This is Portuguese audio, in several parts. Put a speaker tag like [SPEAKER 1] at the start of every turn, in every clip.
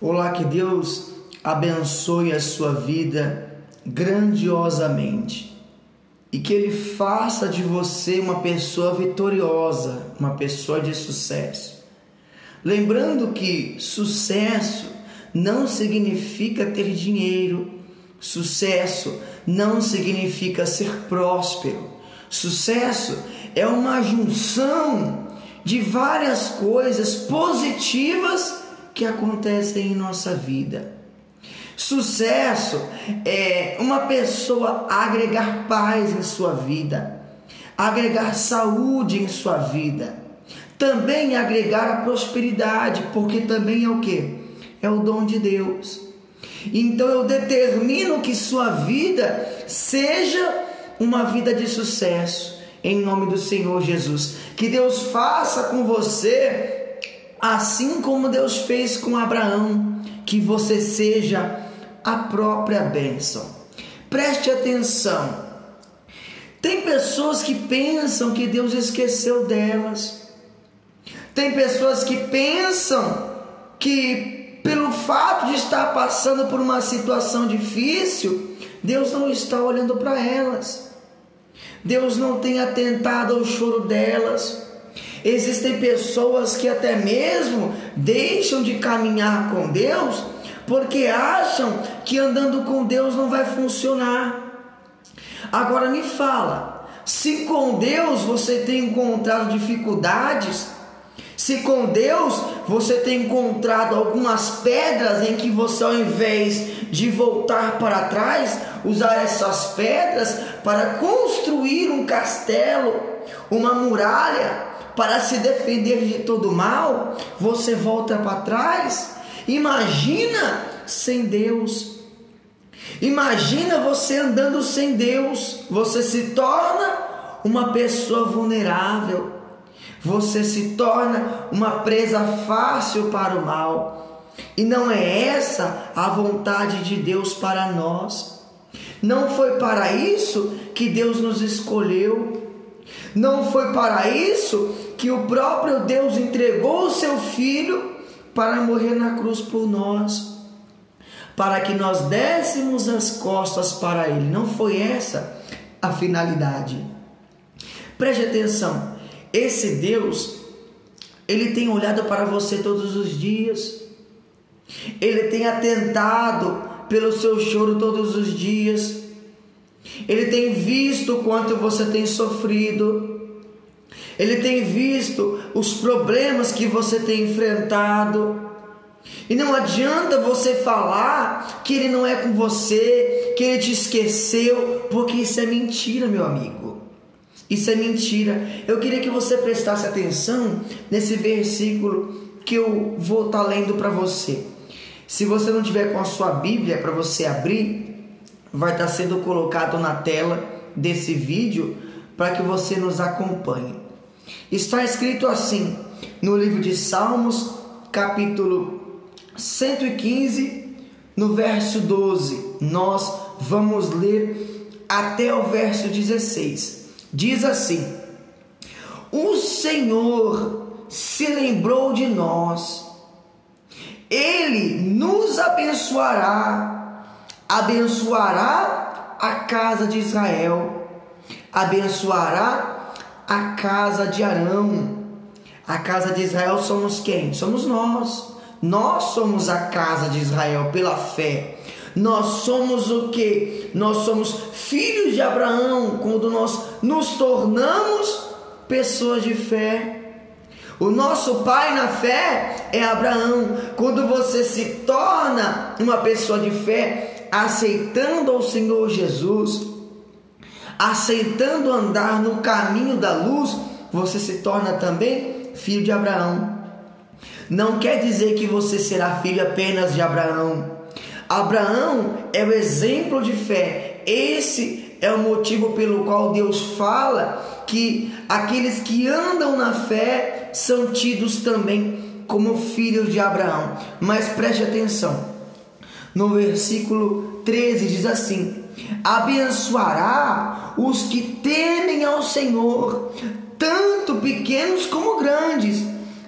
[SPEAKER 1] Olá, que Deus abençoe a sua vida grandiosamente e que Ele faça de você uma pessoa vitoriosa, uma pessoa de sucesso. Lembrando que sucesso não significa ter dinheiro, sucesso não significa ser próspero, sucesso é uma junção de várias coisas positivas que acontecem em nossa vida. Sucesso é uma pessoa agregar paz em sua vida, agregar saúde em sua vida, também agregar a prosperidade, porque também é o que? É o dom de Deus. Então eu determino que sua vida seja uma vida de sucesso, em nome do Senhor Jesus. Que Deus faça com você assim como Deus fez com Abraão, que você seja a própria bênção. Preste atenção. Tem pessoas que pensam que Deus esqueceu delas. Tem pessoas que pensam que pelo fato de estar passando por uma situação difícil, Deus não está olhando para elas. Deus não tem atentado ao choro delas. Existem pessoas que até mesmo deixam de caminhar com Deus porque acham que andando com Deus não vai funcionar. Agora me fala, se com Deus você tem encontrado dificuldades, se com Deus você tem encontrado algumas pedras em que você, ao invés de voltar para trás, usar essas pedras para construir um castelo, uma muralha, para se defender de todo mal, você volta para trás. Imagina sem Deus. Imagina você andando sem Deus. Você se torna uma pessoa vulnerável. Você se torna uma presa fácil para o mal. E não é essa a vontade de Deus para nós. Não foi para isso que Deus nos escolheu. Não foi para isso que o próprio Deus entregou o seu filho para morrer na cruz por nós, para que nós dessemos as costas para ele. Não foi essa a finalidade. Preste atenção. Esse Deus, ele tem olhado para você todos os dias. Ele tem atentado pelo seu choro todos os dias. Ele tem visto o quanto você tem sofrido. Ele tem visto os problemas que você tem enfrentado. E não adianta você falar que ele não é com você, que ele te esqueceu, porque isso é mentira, meu amigo. Isso é mentira. Eu queria que você prestasse atenção nesse versículo que eu vou estar tá lendo para você. Se você não tiver com a sua Bíblia para você abrir, vai estar sendo colocado na tela desse vídeo para que você nos acompanhe. Está escrito assim no livro de Salmos, capítulo 115, no verso 12. Nós vamos ler até o verso 16. Diz assim: O Senhor se lembrou de nós, Ele nos abençoará abençoará a casa de Israel, abençoará a casa de Arão. A casa de Israel somos quem? Somos nós. Nós somos a casa de Israel pela fé. Nós somos o que? Nós somos filhos de Abraão quando nós nos tornamos pessoas de fé. O nosso pai na fé é Abraão. Quando você se torna uma pessoa de fé, aceitando ao Senhor Jesus, aceitando andar no caminho da luz, você se torna também filho de Abraão. Não quer dizer que você será filho apenas de Abraão. Abraão é o exemplo de fé. Esse é o motivo pelo qual Deus fala que aqueles que andam na fé são tidos também como filhos de Abraão. Mas preste atenção no versículo 13 diz assim: Abençoará os que temem ao Senhor, tanto pequenos como grandes.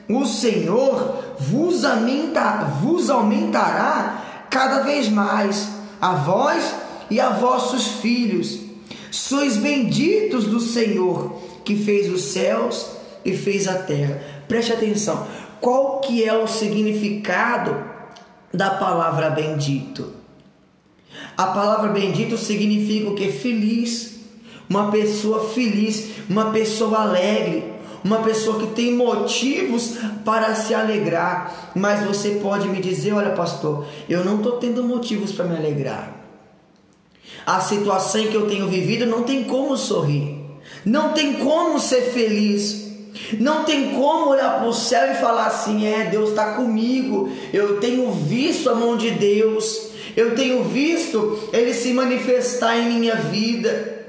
[SPEAKER 1] o Senhor vos, aumenta, vos aumentará cada vez mais, a vós e a vossos filhos. Sois benditos do Senhor, que fez os céus e fez a terra. Preste atenção. Qual que é o significado da palavra bendito? A palavra bendito significa o que? Feliz. Uma pessoa feliz, uma pessoa alegre, uma pessoa que tem motivos para se alegrar. Mas você pode me dizer: olha, pastor, eu não estou tendo motivos para me alegrar. A situação que eu tenho vivido não tem como sorrir, não tem como ser feliz. Não tem como olhar para o céu e falar assim: é, Deus está comigo, eu tenho visto a mão de Deus, eu tenho visto Ele se manifestar em minha vida,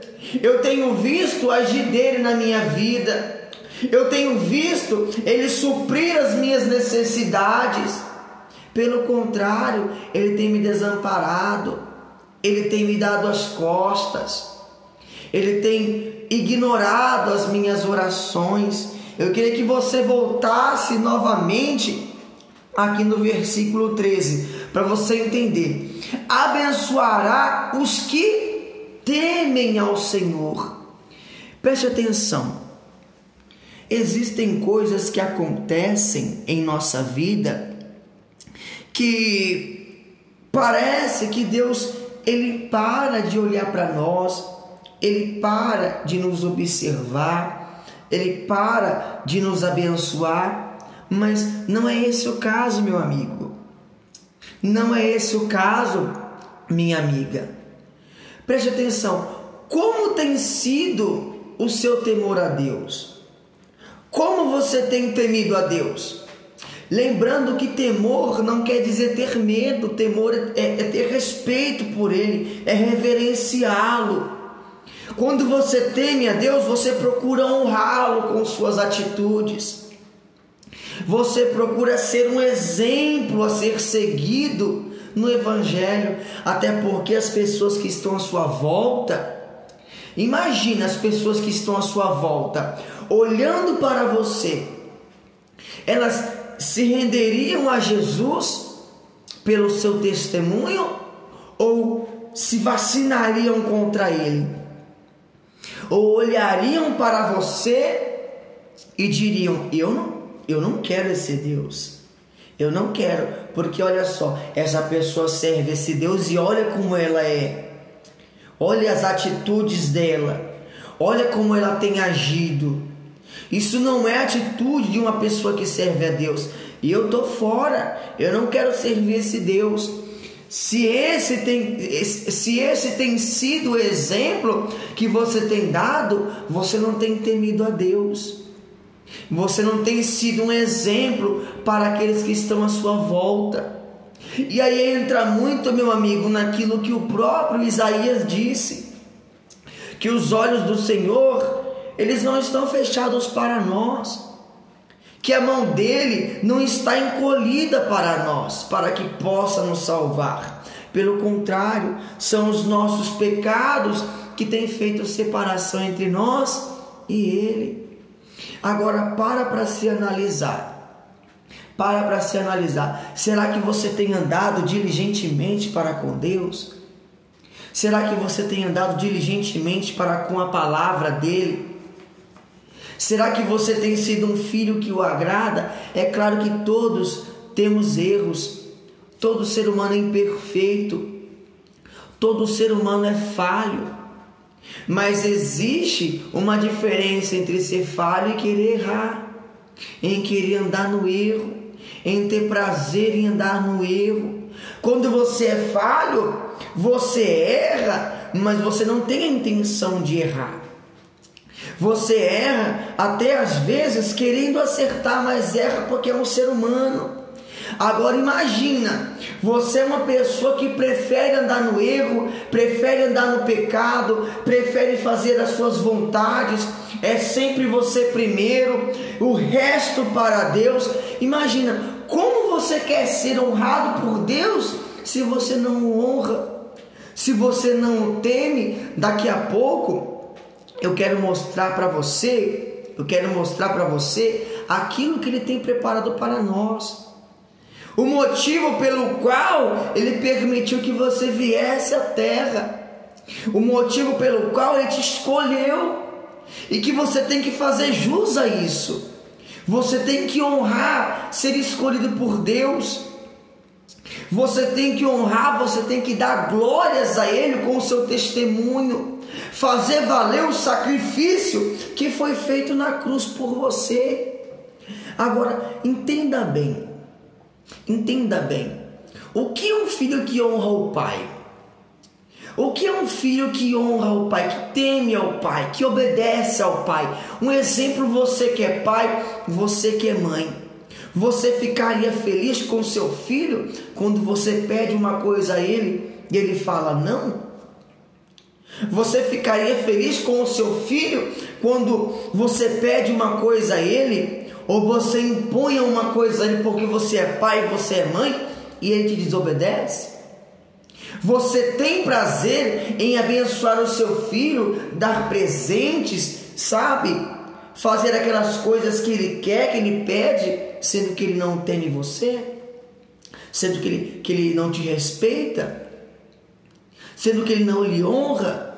[SPEAKER 1] eu tenho visto agir dele na minha vida. Eu tenho visto Ele suprir as minhas necessidades. Pelo contrário, Ele tem me desamparado, Ele tem me dado as costas, Ele tem ignorado as minhas orações. Eu queria que você voltasse novamente aqui no versículo 13, para você entender. Abençoará os que temem ao Senhor. Preste atenção existem coisas que acontecem em nossa vida que parece que Deus ele para de olhar para nós, ele para de nos observar, ele para de nos abençoar, mas não é esse o caso, meu amigo. Não é esse o caso, minha amiga. Preste atenção, como tem sido o seu temor a Deus? Como você tem temido a Deus? Lembrando que temor não quer dizer ter medo, temor é, é ter respeito por Ele, é reverenciá-lo. Quando você teme a Deus, você procura honrá-lo com suas atitudes. Você procura ser um exemplo a ser seguido no Evangelho, até porque as pessoas que estão à sua volta, imagina as pessoas que estão à sua volta, olhando para você, elas se renderiam a Jesus pelo seu testemunho ou se vacinariam contra ele? Ou olhariam para você e diriam: Eu não, eu não quero esse Deus. Eu não quero, porque olha só, essa pessoa serve esse Deus e olha como ela é. Olha as atitudes dela. Olha como ela tem agido. Isso não é atitude de uma pessoa que serve a Deus. E eu tô fora. Eu não quero servir esse Deus. Se esse tem, se esse tem sido o exemplo que você tem dado, você não tem temido a Deus. Você não tem sido um exemplo para aqueles que estão à sua volta. E aí entra muito, meu amigo, naquilo que o próprio Isaías disse: que os olhos do Senhor eles não estão fechados para nós. Que a mão dele não está encolhida para nós, para que possa nos salvar. Pelo contrário, são os nossos pecados que têm feito separação entre nós e ele. Agora para para se analisar. Para para se analisar. Será que você tem andado diligentemente para com Deus? Será que você tem andado diligentemente para com a palavra dele? Será que você tem sido um filho que o agrada? É claro que todos temos erros. Todo ser humano é imperfeito. Todo ser humano é falho. Mas existe uma diferença entre ser falho e querer errar, em querer andar no erro, em ter prazer em andar no erro. Quando você é falho, você erra, mas você não tem a intenção de errar. Você erra até às vezes querendo acertar, mas erra porque é um ser humano. Agora imagina, você é uma pessoa que prefere andar no erro, prefere andar no pecado, prefere fazer as suas vontades, é sempre você primeiro, o resto para Deus. Imagina, como você quer ser honrado por Deus se você não o honra, se você não o teme, daqui a pouco eu quero mostrar para você Eu quero mostrar para você aquilo que Ele tem preparado para nós. O motivo pelo qual Ele permitiu que você viesse à terra. O motivo pelo qual Ele te escolheu. E que você tem que fazer jus a isso. Você tem que honrar ser escolhido por Deus. Você tem que honrar, você tem que dar glórias a Ele com o seu testemunho, fazer valer o sacrifício que foi feito na cruz por você. Agora, entenda bem, entenda bem, o que é um filho que honra o pai? O que é um filho que honra o pai, que teme ao pai, que obedece ao pai? Um exemplo, você que é pai, você que é mãe. Você ficaria feliz com seu filho quando você pede uma coisa a ele e ele fala não? Você ficaria feliz com o seu filho quando você pede uma coisa a ele ou você impõe uma coisa a ele porque você é pai você é mãe e ele te desobedece? Você tem prazer em abençoar o seu filho, dar presentes, sabe? Fazer aquelas coisas que ele quer, que ele pede, sendo que ele não teme você, sendo que ele, que ele não te respeita, sendo que ele não lhe honra.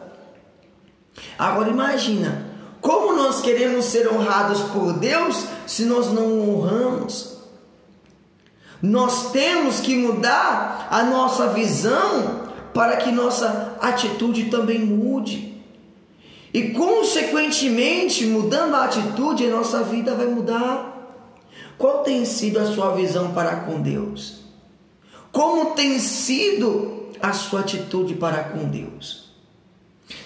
[SPEAKER 1] Agora imagina, nós queremos ser honrados por Deus se nós não o honramos? Nós temos que mudar a nossa visão para que nossa atitude também mude. E consequentemente, mudando a atitude, a nossa vida vai mudar. Qual tem sido a sua visão para com Deus? Como tem sido a sua atitude para com Deus?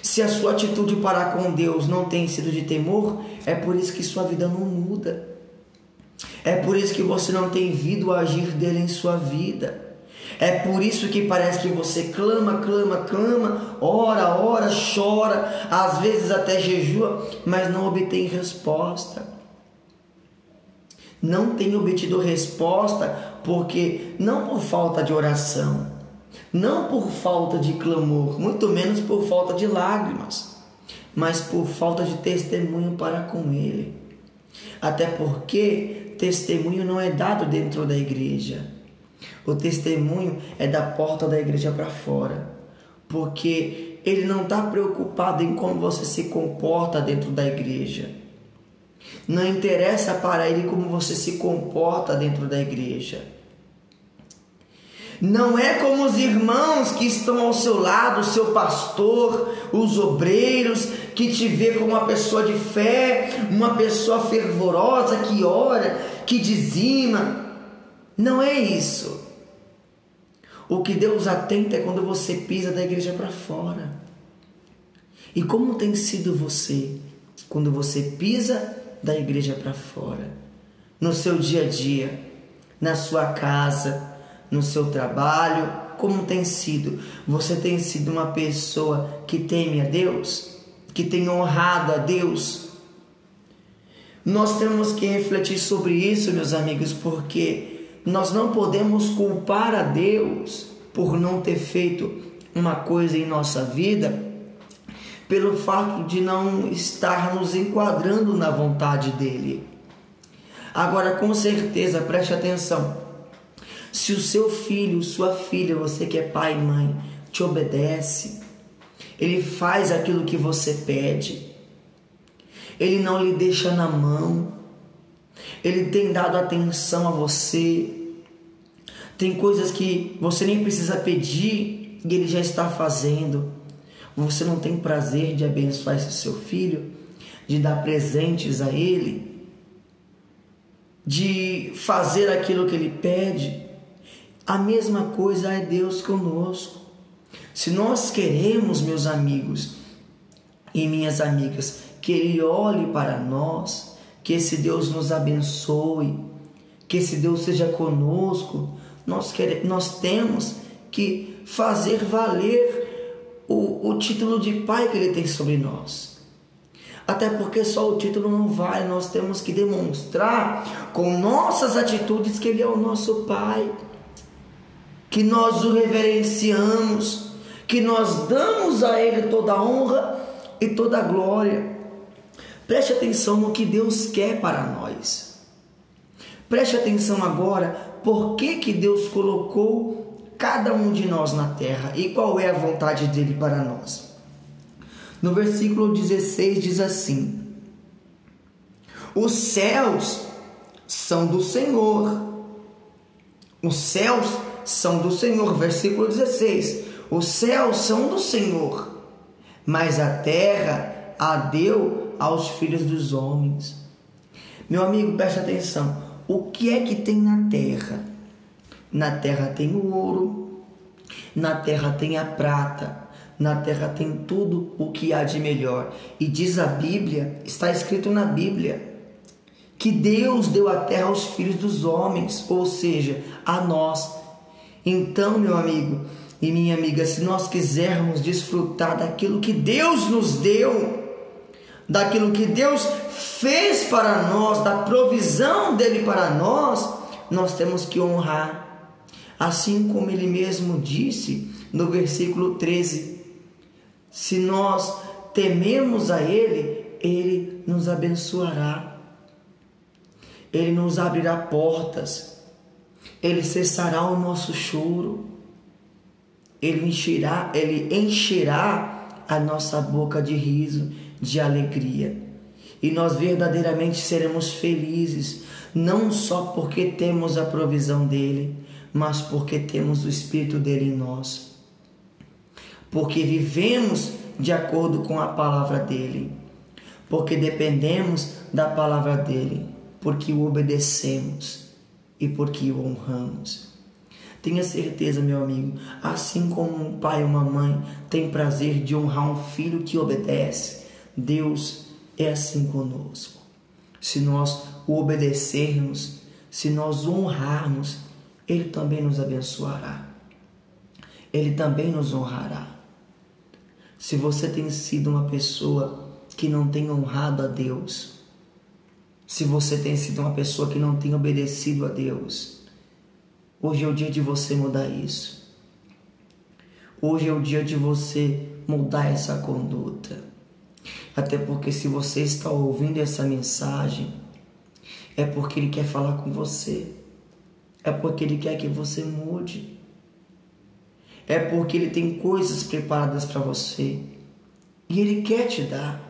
[SPEAKER 1] Se a sua atitude para com Deus não tem sido de temor, é por isso que sua vida não muda. É por isso que você não tem vindo agir dele em sua vida. É por isso que parece que você clama, clama, clama, ora, ora, chora, às vezes até jejua, mas não obtém resposta não tem obtido resposta porque não por falta de oração, não por falta de clamor, muito menos por falta de lágrimas, mas por falta de testemunho para com ele. Até porque testemunho não é dado dentro da igreja. O testemunho é da porta da igreja para fora. Porque ele não está preocupado em como você se comporta dentro da igreja. Não interessa para ele como você se comporta dentro da igreja. Não é como os irmãos que estão ao seu lado, o seu pastor, os obreiros, que te vê como uma pessoa de fé, uma pessoa fervorosa que ora, que dizima. Não é isso. O que Deus atenta é quando você pisa da igreja para fora. E como tem sido você quando você pisa da igreja para fora, no seu dia a dia, na sua casa, no seu trabalho, como tem sido? Você tem sido uma pessoa que teme a Deus, que tem honrado a Deus? Nós temos que refletir sobre isso, meus amigos, porque nós não podemos culpar a Deus por não ter feito uma coisa em nossa vida pelo fato de não estar nos enquadrando na vontade dele. Agora, com certeza, preste atenção. Se o seu filho, sua filha, você que é pai e mãe, te obedece, ele faz aquilo que você pede, ele não lhe deixa na mão, ele tem dado atenção a você, tem coisas que você nem precisa pedir e ele já está fazendo. Você não tem prazer de abençoar esse seu filho, de dar presentes a ele, de fazer aquilo que ele pede? A mesma coisa é Deus conosco. Se nós queremos, meus amigos e minhas amigas, que Ele olhe para nós, que esse Deus nos abençoe, que esse Deus seja conosco, nós, queremos, nós temos que fazer valer o, o título de pai que ele tem sobre nós. Até porque só o título não vai, nós temos que demonstrar com nossas atitudes que ele é o nosso pai, que nós o reverenciamos, que nós damos a ele toda a honra e toda a glória. Preste atenção no que Deus quer para nós. Preste atenção agora por que, que Deus colocou cada um de nós na terra e qual é a vontade dele para nós. No versículo 16 diz assim: Os céus são do Senhor. Os céus são do Senhor. Versículo 16: Os céus são do Senhor, mas a terra a deu aos filhos dos homens. Meu amigo, preste atenção. O que é que tem na terra? Na terra tem o ouro, na terra tem a prata, na terra tem tudo o que há de melhor. E diz a Bíblia, está escrito na Bíblia, que Deus deu a terra aos filhos dos homens, ou seja, a nós. Então, meu amigo e minha amiga, se nós quisermos desfrutar daquilo que Deus nos deu, daquilo que Deus fez para nós, da provisão dele para nós, nós temos que honrar. Assim como ele mesmo disse no versículo 13: se nós tememos a Ele, Ele nos abençoará, Ele nos abrirá portas, Ele cessará o nosso choro, Ele encherá, Ele encherá a nossa boca de riso, de alegria. E nós verdadeiramente seremos felizes, não só porque temos a provisão dele, mas porque temos o Espírito dele em nós. Porque vivemos de acordo com a palavra dele, porque dependemos da palavra dele, porque o obedecemos e porque o honramos. Tenha certeza, meu amigo, assim como um pai ou uma mãe tem prazer de honrar um filho que obedece, Deus é assim conosco. Se nós o obedecermos, se nós o honrarmos, Ele também nos abençoará. Ele também nos honrará. Se você tem sido uma pessoa que não tem honrado a Deus, se você tem sido uma pessoa que não tem obedecido a Deus, hoje é o dia de você mudar isso. Hoje é o dia de você mudar essa conduta. Até porque se você está ouvindo essa mensagem, é porque Ele quer falar com você. É porque Ele quer que você mude é porque Ele tem coisas preparadas para você e Ele quer te dar.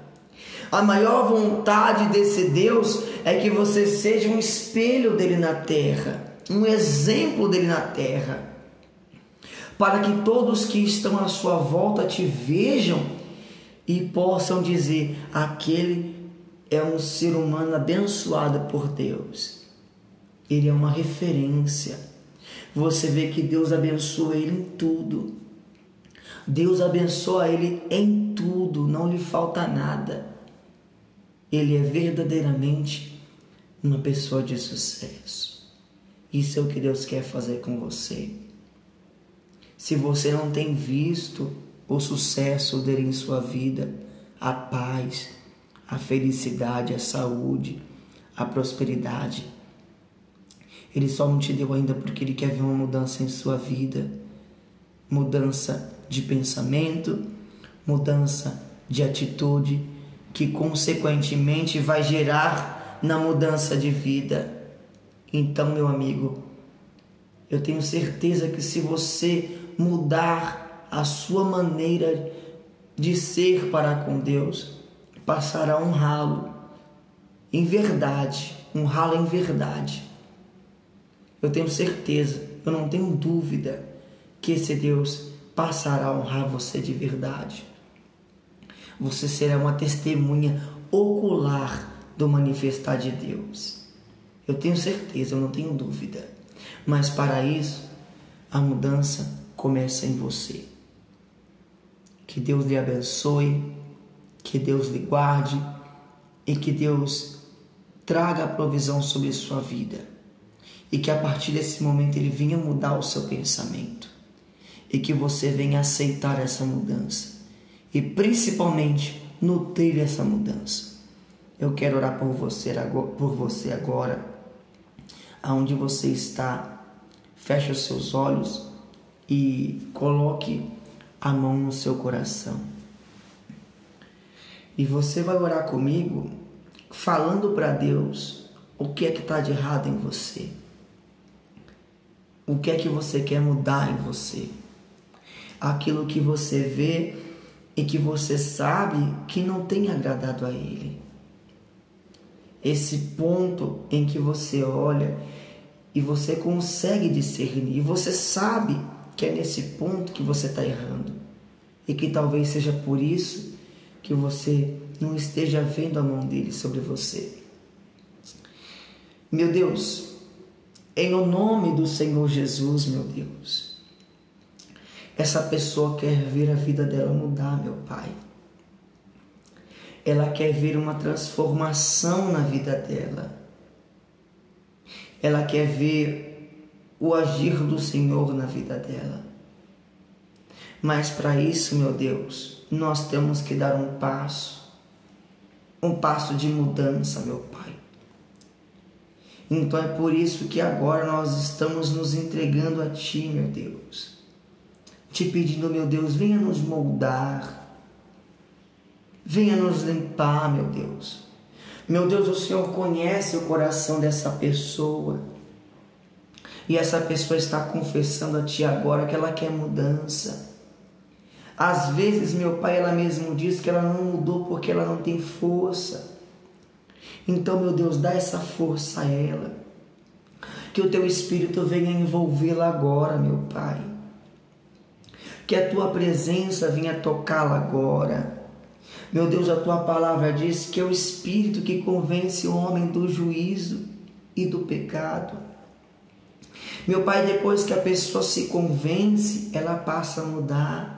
[SPEAKER 1] A maior vontade desse Deus é que você seja um espelho dele na terra, um exemplo dele na terra, para que todos que estão à sua volta te vejam e possam dizer: aquele é um ser humano abençoado por Deus. Ele é uma referência você vê que Deus abençoa ele em tudo. Deus abençoa ele em tudo, não lhe falta nada. Ele é verdadeiramente uma pessoa de sucesso. Isso é o que Deus quer fazer com você. Se você não tem visto o sucesso dele em sua vida, a paz, a felicidade, a saúde, a prosperidade, ele só não te deu ainda porque Ele quer ver uma mudança em sua vida mudança de pensamento, mudança de atitude, que consequentemente vai gerar na mudança de vida. Então, meu amigo, eu tenho certeza que se você mudar a sua maneira de ser para com Deus, passará a honrá-lo em verdade, honrá-lo em verdade. Eu tenho certeza, eu não tenho dúvida que esse Deus passará a honrar você de verdade. Você será uma testemunha ocular do manifestar de Deus. Eu tenho certeza, eu não tenho dúvida. Mas para isso, a mudança começa em você. Que Deus lhe abençoe, que Deus lhe guarde e que Deus traga a provisão sobre sua vida e que a partir desse momento ele venha mudar o seu pensamento e que você venha aceitar essa mudança e principalmente nutrir essa mudança. Eu quero orar por você agora, por você agora, aonde você está. Feche os seus olhos e coloque a mão no seu coração. E você vai orar comigo falando para Deus o que é que está de errado em você. O que é que você quer mudar em você? Aquilo que você vê e que você sabe que não tem agradado a Ele. Esse ponto em que você olha e você consegue discernir, e você sabe que é nesse ponto que você está errando, e que talvez seja por isso que você não esteja vendo a mão dele sobre você. Meu Deus, em o nome do Senhor Jesus, meu Deus, essa pessoa quer ver a vida dela mudar, meu Pai. Ela quer ver uma transformação na vida dela. Ela quer ver o agir do Senhor na vida dela. Mas para isso, meu Deus, nós temos que dar um passo, um passo de mudança, meu Pai. Então é por isso que agora nós estamos nos entregando a Ti, meu Deus. Te pedindo, meu Deus, venha nos moldar, venha nos limpar, meu Deus. Meu Deus, o Senhor conhece o coração dessa pessoa. E essa pessoa está confessando a Ti agora que ela quer mudança. Às vezes, meu pai, ela mesmo diz que ela não mudou porque ela não tem força. Então, meu Deus, dá essa força a ela. Que o teu espírito venha envolvê-la agora, meu Pai. Que a tua presença venha tocá-la agora. Meu Deus, a tua palavra diz que é o espírito que convence o homem do juízo e do pecado. Meu Pai, depois que a pessoa se convence, ela passa a mudar.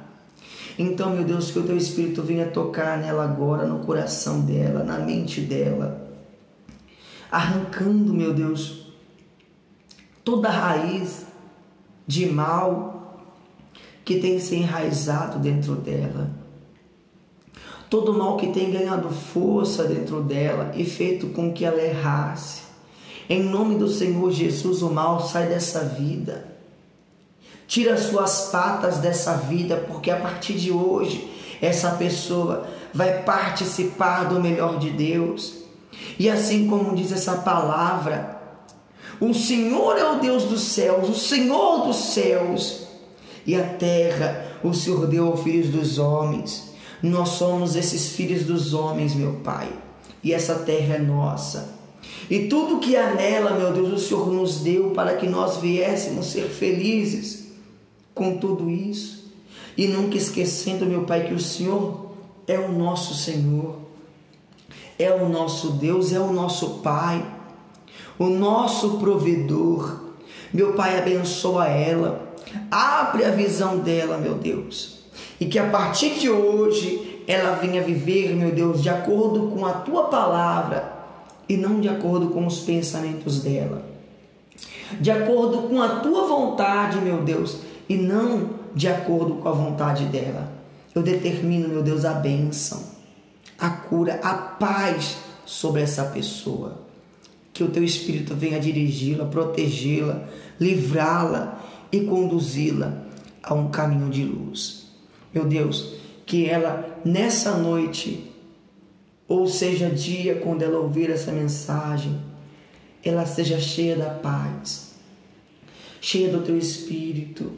[SPEAKER 1] Então, meu Deus, que o teu Espírito venha tocar nela agora, no coração dela, na mente dela, arrancando, meu Deus, toda raiz de mal que tem se enraizado dentro dela. Todo mal que tem ganhado força dentro dela e feito com que ela errasse. Em nome do Senhor Jesus, o mal sai dessa vida. Tira suas patas dessa vida, porque a partir de hoje essa pessoa vai participar do melhor de Deus. E assim como diz essa palavra, o Senhor é o Deus dos céus, o Senhor dos céus, e a terra o Senhor deu aos filhos dos homens. Nós somos esses filhos dos homens, meu Pai, e essa terra é nossa. E tudo que há nela, meu Deus, o Senhor nos deu para que nós viéssemos ser felizes com tudo isso. E nunca esquecendo, meu Pai, que o Senhor é o nosso Senhor, é o nosso Deus, é o nosso Pai, o nosso provedor. Meu Pai, abençoa ela, abre a visão dela, meu Deus, e que a partir de hoje ela venha viver, meu Deus, de acordo com a tua palavra e não de acordo com os pensamentos dela. De acordo com a tua vontade, meu Deus, e não de acordo com a vontade dela. Eu determino, meu Deus, a bênção, a cura, a paz sobre essa pessoa. Que o teu Espírito venha dirigi-la, protegê-la, livrá-la e conduzi-la a um caminho de luz. Meu Deus, que ela nessa noite, ou seja, dia quando ela ouvir essa mensagem, ela seja cheia da paz, cheia do teu Espírito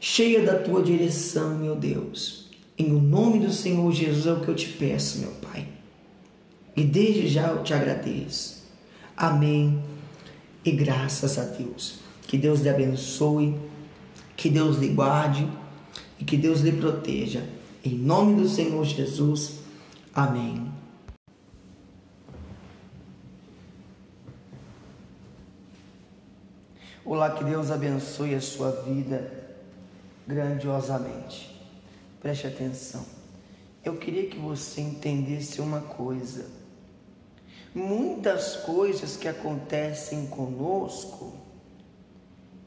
[SPEAKER 1] cheia da tua direção, meu Deus. Em o nome do Senhor Jesus é o que eu te peço, meu Pai. E desde já eu te agradeço. Amém. E graças a Deus. Que Deus lhe abençoe, que Deus lhe guarde e que Deus lhe proteja. Em nome do Senhor Jesus. Amém. Olá, que Deus abençoe a sua vida grandiosamente. Preste atenção. Eu queria que você entendesse uma coisa. Muitas coisas que acontecem conosco,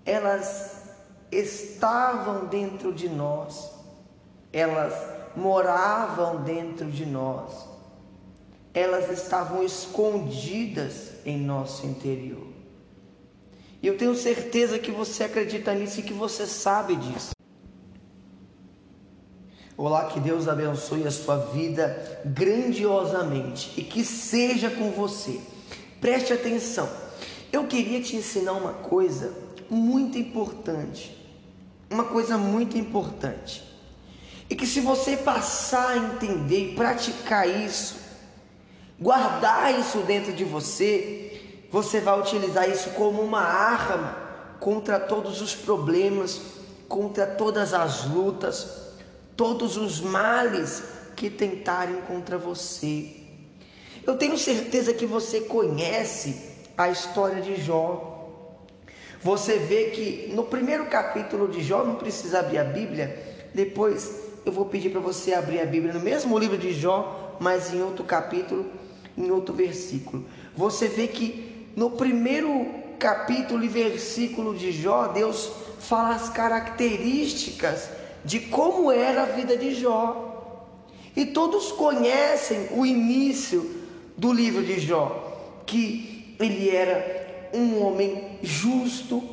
[SPEAKER 1] elas estavam dentro de nós, elas moravam dentro de nós, elas estavam escondidas em nosso interior. E eu tenho certeza que você acredita nisso e que você sabe disso. Olá, que Deus abençoe a sua vida grandiosamente e que seja com você. Preste atenção. Eu queria te ensinar uma coisa muito importante. Uma coisa muito importante. E que se você passar a entender e praticar isso, guardar isso dentro de você, você vai utilizar isso como uma arma contra todos os problemas, contra todas as lutas, todos os males que tentarem contra você. Eu tenho certeza que você conhece a história de Jó. Você vê que no primeiro capítulo de Jó, não precisa abrir a Bíblia, depois eu vou pedir para você abrir a Bíblia no mesmo livro de Jó, mas em outro capítulo, em outro versículo. Você vê que no primeiro capítulo e versículo de Jó, Deus fala as características de como era a vida de Jó. E todos conhecem o início do livro de Jó, que ele era um homem justo,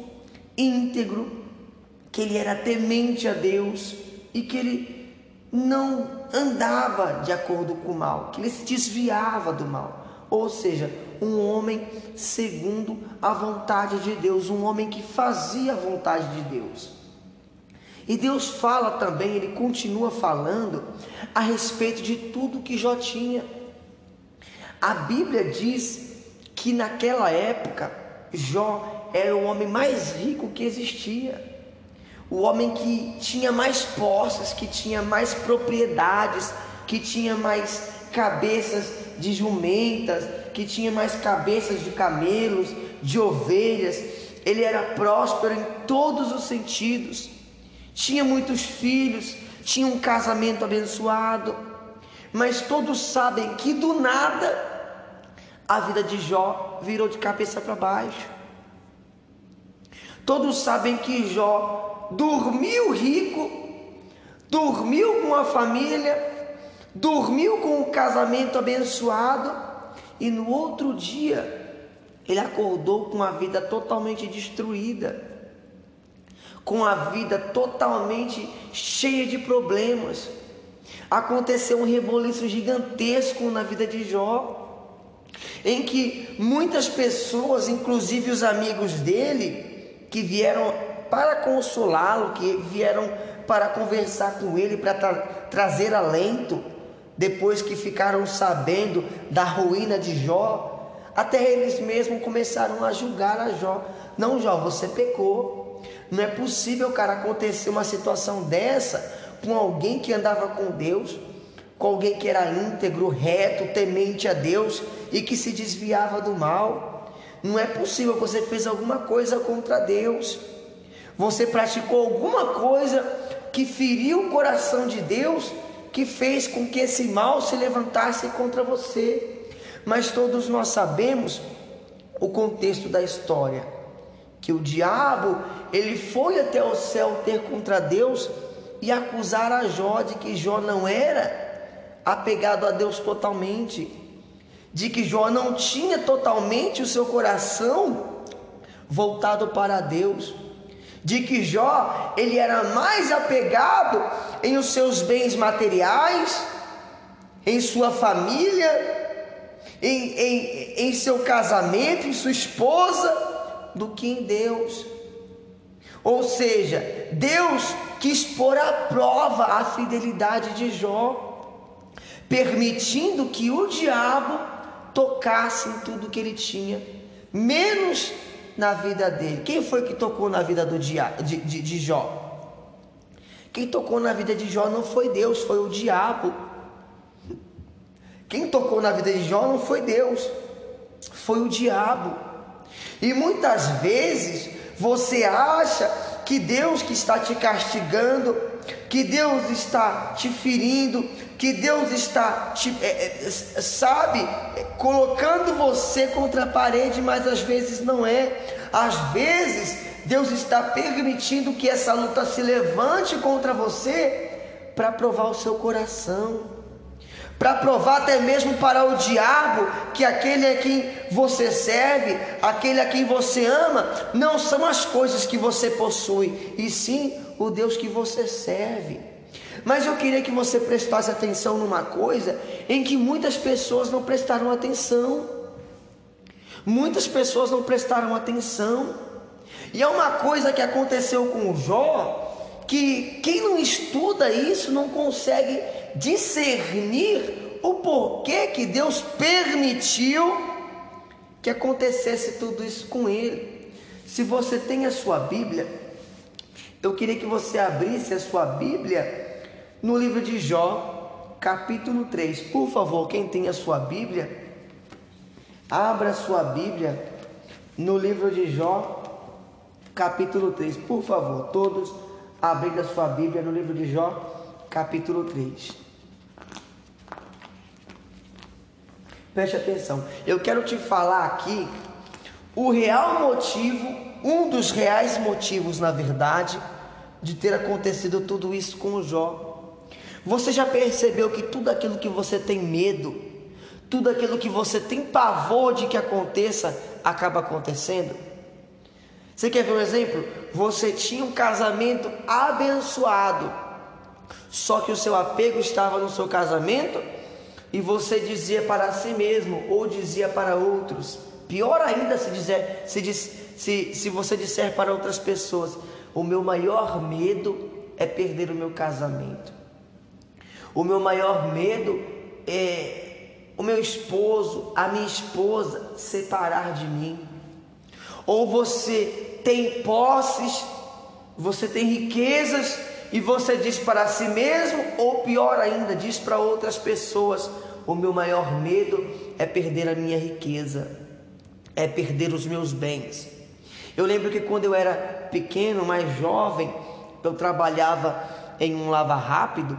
[SPEAKER 1] íntegro, que ele era temente a Deus e que ele não andava de acordo com o mal, que ele se desviava do mal. Ou seja, um homem segundo a vontade de Deus, um homem que fazia a vontade de Deus. E Deus fala também, ele continua falando a respeito de tudo que Jó tinha. A Bíblia diz que naquela época Jó era o homem mais rico que existia. O homem que tinha mais posses, que tinha mais propriedades, que tinha mais cabeças de jumentas, que tinha mais cabeças de camelos, de ovelhas. Ele era próspero em todos os sentidos tinha muitos filhos, tinha um casamento abençoado, mas todos sabem que do nada a vida de Jó virou de cabeça para baixo. Todos sabem que Jó dormiu rico, dormiu com a família, dormiu com o casamento abençoado e no outro dia ele acordou com a vida totalmente destruída com a vida totalmente cheia de problemas. Aconteceu um reboliço gigantesco na vida de Jó, em que muitas pessoas, inclusive os amigos dele, que vieram para consolá-lo, que vieram para conversar com ele, para tra trazer alento, depois que ficaram sabendo da ruína de Jó, até eles mesmos começaram a julgar a Jó. Não, Jó, você pecou. Não é possível, cara, acontecer uma situação dessa com alguém que andava com Deus, com alguém que era íntegro, reto, temente a Deus e que se desviava do mal. Não é possível, você fez alguma coisa contra Deus. Você praticou alguma coisa que feriu o coração de Deus, que fez com que esse mal se levantasse contra você. Mas todos nós sabemos o contexto da história, que o diabo ele foi até o céu ter contra Deus e acusar a Jó de que Jó não era apegado a Deus totalmente, de que Jó não tinha totalmente o seu coração voltado para Deus, de que Jó ele era mais apegado em os seus bens materiais, em sua família, em, em, em seu casamento, em sua esposa, do que em Deus. Ou seja, Deus quis pôr à prova a fidelidade de Jó, permitindo que o diabo tocasse em tudo que ele tinha, menos na vida dele. Quem foi que tocou na vida do dia, de, de, de Jó? Quem tocou na vida de Jó não foi Deus, foi o diabo. Quem tocou na vida de Jó não foi Deus, foi o diabo. E muitas vezes você acha que Deus que está te castigando, que Deus está te ferindo, que Deus está te, é, é, sabe, colocando você contra a parede, mas às vezes não é. Às vezes Deus está permitindo que essa luta se levante contra você para provar o seu coração para provar até mesmo para o diabo que aquele a quem você serve, aquele a quem você ama, não são as coisas que você possui, e sim o Deus que você serve. Mas eu queria que você prestasse atenção numa coisa em que muitas pessoas não prestaram atenção. Muitas pessoas não prestaram atenção. E é uma coisa que aconteceu com o Jó, que quem não estuda isso não consegue discernir o porquê que Deus permitiu que acontecesse tudo isso com ele. Se você tem a sua Bíblia, eu queria que você abrisse a sua Bíblia no livro de Jó, capítulo 3. Por favor, quem tem a sua Bíblia, abra a sua Bíblia no livro de Jó, capítulo 3. Por favor, todos abrindo a sua Bíblia no livro de Jó, capítulo 3. Preste atenção. Eu quero te falar aqui o real motivo, um dos reais motivos, na verdade, de ter acontecido tudo isso com o Jó. Você já percebeu que tudo aquilo que você tem medo, tudo aquilo que você tem pavor de que aconteça, acaba acontecendo? Você quer ver um exemplo? Você tinha um casamento abençoado, só que o seu apego estava no seu casamento e você dizia para si mesmo ou dizia para outros. Pior ainda se dizer, se, diz, se, se você disser para outras pessoas: o meu maior medo é perder o meu casamento. O meu maior medo é o meu esposo, a minha esposa separar de mim. Ou você tem posses, você tem riquezas e você diz para si mesmo, ou pior ainda, diz para outras pessoas: o meu maior medo é perder a minha riqueza, é perder os meus bens. Eu lembro que quando eu era pequeno, mais jovem, eu trabalhava em um lava rápido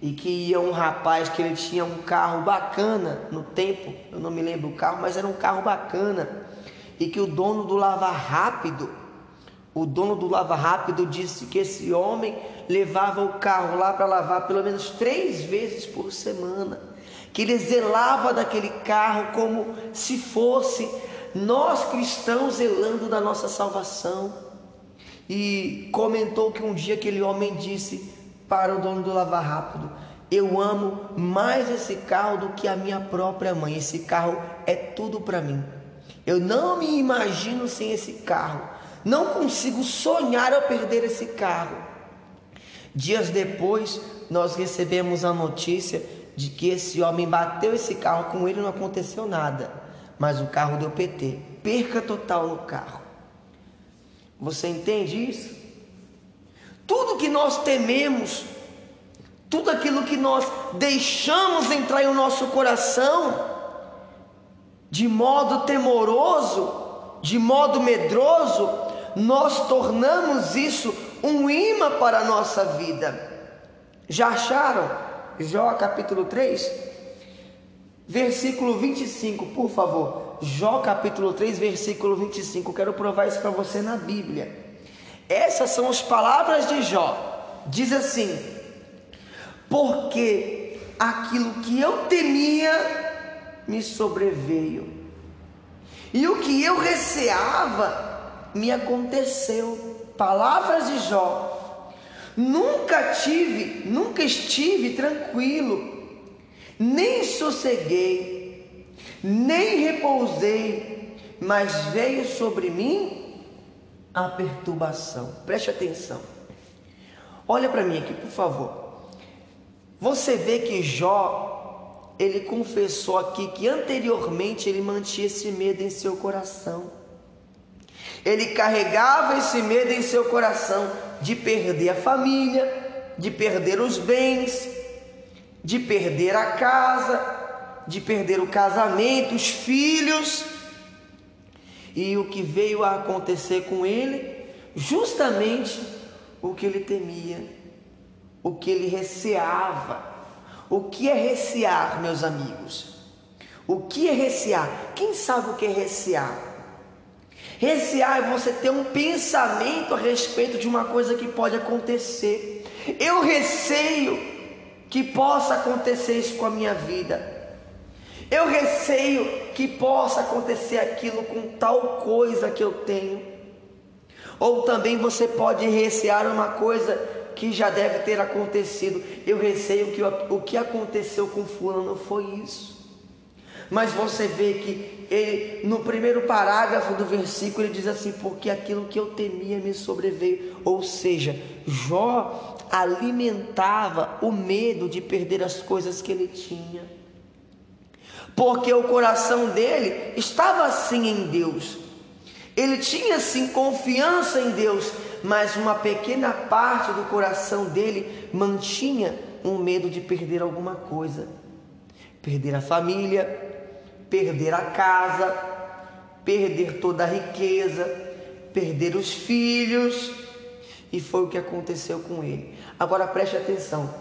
[SPEAKER 1] e que ia um rapaz que ele tinha um carro bacana no tempo, eu não me lembro o carro, mas era um carro bacana, e que o dono do lava rápido, o dono do lava rápido disse que esse homem levava o carro lá para lavar pelo menos três vezes por semana, que ele zelava daquele carro como se fosse nós cristãos zelando da nossa salvação. E comentou que um dia aquele homem disse: para o dono do Lava Rápido. Eu amo mais esse carro do que a minha própria mãe. Esse carro é tudo para mim. Eu não me imagino sem esse carro. Não consigo sonhar ao perder esse carro. Dias depois, nós recebemos a notícia de que esse homem bateu esse carro, com ele não aconteceu nada, mas o carro deu PT, perca total no carro. Você entende isso? Tudo que nós tememos, tudo aquilo que nós deixamos entrar em nosso coração, de modo temoroso, de modo medroso, nós tornamos isso um imã para a nossa vida. Já acharam? Jó capítulo 3, versículo 25, por favor. Jó capítulo 3, versículo 25. Quero provar isso para você na Bíblia. Essas são as palavras de Jó. Diz assim: Porque aquilo que eu temia me sobreveio, e o que eu receava me aconteceu. Palavras de Jó. Nunca tive, nunca estive tranquilo, nem sosseguei, nem repousei, mas veio sobre mim a perturbação. Preste atenção. Olha para mim aqui, por favor. Você vê que Jó, ele confessou aqui que anteriormente ele mantinha esse medo em seu coração. Ele carregava esse medo em seu coração de perder a família, de perder os bens, de perder a casa, de perder o casamento, os filhos. E o que veio a acontecer com ele? Justamente o que ele temia, o que ele receava. O que é recear, meus amigos? O que é recear? Quem sabe o que é recear? Recear é você ter um pensamento a respeito de uma coisa que pode acontecer. Eu receio que possa acontecer isso com a minha vida. Eu receio que possa acontecer aquilo com tal coisa que eu tenho. Ou também você pode recear uma coisa que já deve ter acontecido. Eu receio que o que aconteceu com fulano foi isso. Mas você vê que ele, no primeiro parágrafo do versículo, ele diz assim: Porque aquilo que eu temia me sobreveio. Ou seja, Jó alimentava o medo de perder as coisas que ele tinha. Porque o coração dele estava assim em Deus. Ele tinha sim confiança em Deus, mas uma pequena parte do coração dele mantinha um medo de perder alguma coisa. Perder a família, perder a casa, perder toda a riqueza, perder os filhos. E foi o que aconteceu com ele. Agora preste atenção.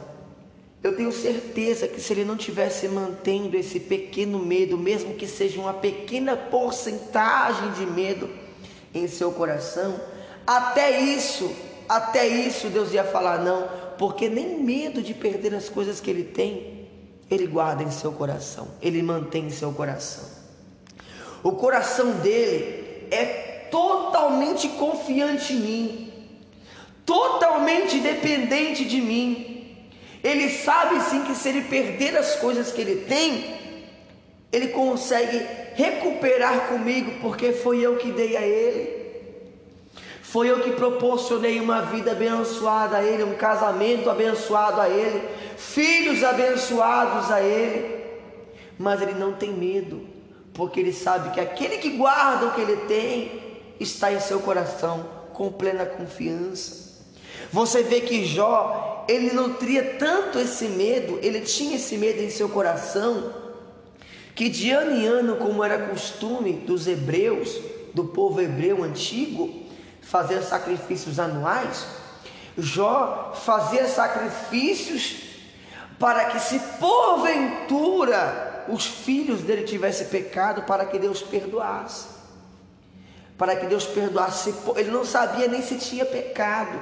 [SPEAKER 1] Eu tenho certeza que se ele não tivesse mantendo esse pequeno medo, mesmo que seja uma pequena porcentagem de medo em seu coração, até isso, até isso Deus ia falar não, porque nem medo de perder as coisas que ele tem, ele guarda em seu coração, ele mantém em seu coração. O coração dele é totalmente confiante em mim, totalmente dependente de mim. Ele sabe sim que se ele perder as coisas que ele tem, ele consegue recuperar comigo, porque foi eu que dei a ele. Foi eu que proporcionei uma vida abençoada a ele, um casamento abençoado a ele, filhos abençoados a ele. Mas ele não tem medo, porque ele sabe que aquele que guarda o que ele tem está em seu coração com plena confiança. Você vê que Jó, ele nutria tanto esse medo, ele tinha esse medo em seu coração, que de ano em ano, como era costume dos hebreus, do povo hebreu antigo, fazer sacrifícios anuais, Jó fazia sacrifícios para que, se porventura os filhos dele tivessem pecado, para que Deus perdoasse. Para que Deus perdoasse. Ele não sabia nem se tinha pecado.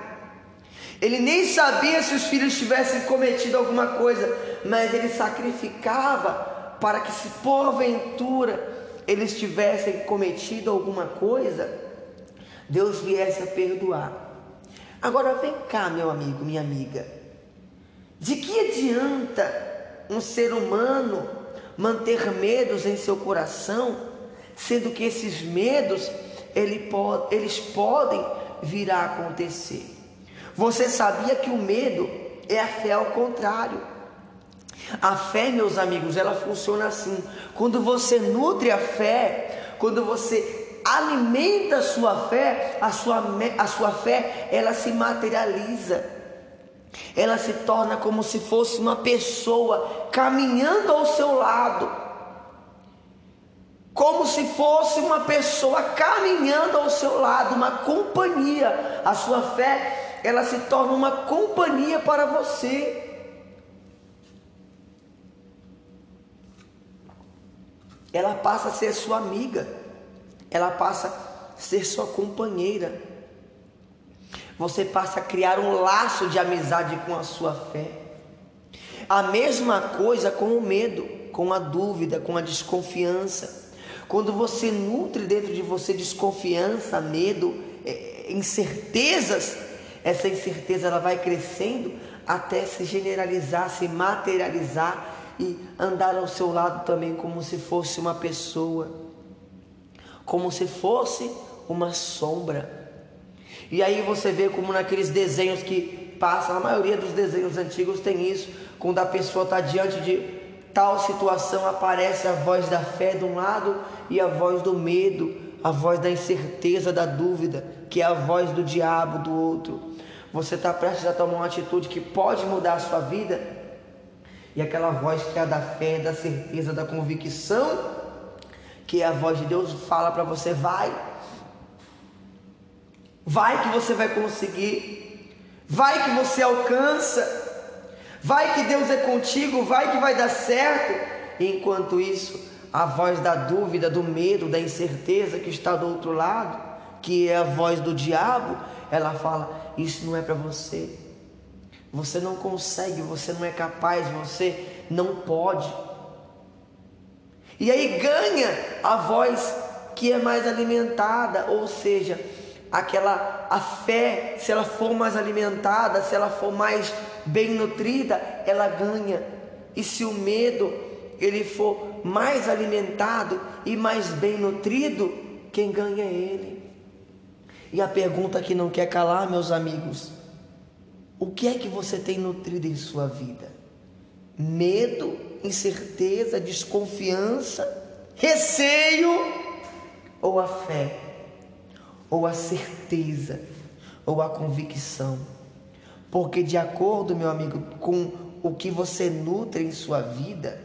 [SPEAKER 1] Ele nem sabia se os filhos tivessem cometido alguma coisa, mas ele sacrificava para que, se porventura eles tivessem cometido alguma coisa, Deus viesse a perdoar. Agora vem cá, meu amigo, minha amiga. De que adianta um ser humano manter medos em seu coração, sendo que esses medos ele pode, eles podem vir a acontecer? Você sabia que o medo é a fé ao contrário? A fé, meus amigos, ela funciona assim. Quando você nutre a fé, quando você alimenta a sua fé, a sua, a sua fé, ela se materializa. Ela se torna como se fosse uma pessoa caminhando ao seu lado. Como se fosse uma pessoa caminhando ao seu lado, uma companhia. A sua fé ela se torna uma companhia para você. Ela passa a ser sua amiga, ela passa a ser sua companheira. Você passa a criar um laço de amizade com a sua fé. A mesma coisa com o medo, com a dúvida, com a desconfiança. Quando você nutre dentro de você desconfiança, medo, é, incertezas, essa incerteza ela vai crescendo até se generalizar, se materializar e andar ao seu lado também como se fosse uma pessoa, como se fosse uma sombra. E aí você vê como naqueles desenhos que passam, a maioria dos desenhos antigos tem isso, quando a pessoa está diante de tal situação, aparece a voz da fé de um lado e a voz do medo, a voz da incerteza, da dúvida, que é a voz do diabo do outro. Você está prestes a tomar uma atitude que pode mudar a sua vida, e aquela voz que é da fé, da certeza, da convicção, que a voz de Deus, fala para você: vai, vai que você vai conseguir, vai que você alcança, vai que Deus é contigo, vai que vai dar certo. Enquanto isso, a voz da dúvida, do medo, da incerteza que está do outro lado, que é a voz do diabo, ela fala: isso não é para você. Você não consegue, você não é capaz, você não pode. E aí ganha a voz que é mais alimentada, ou seja, aquela a fé, se ela for mais alimentada, se ela for mais bem nutrida, ela ganha. E se o medo ele for mais alimentado e mais bem nutrido, quem ganha é ele. E a pergunta que não quer calar, meus amigos, o que é que você tem nutrido em sua vida? Medo, incerteza, desconfiança, receio ou a fé? Ou a certeza? Ou a convicção? Porque de acordo, meu amigo, com o que você nutre em sua vida,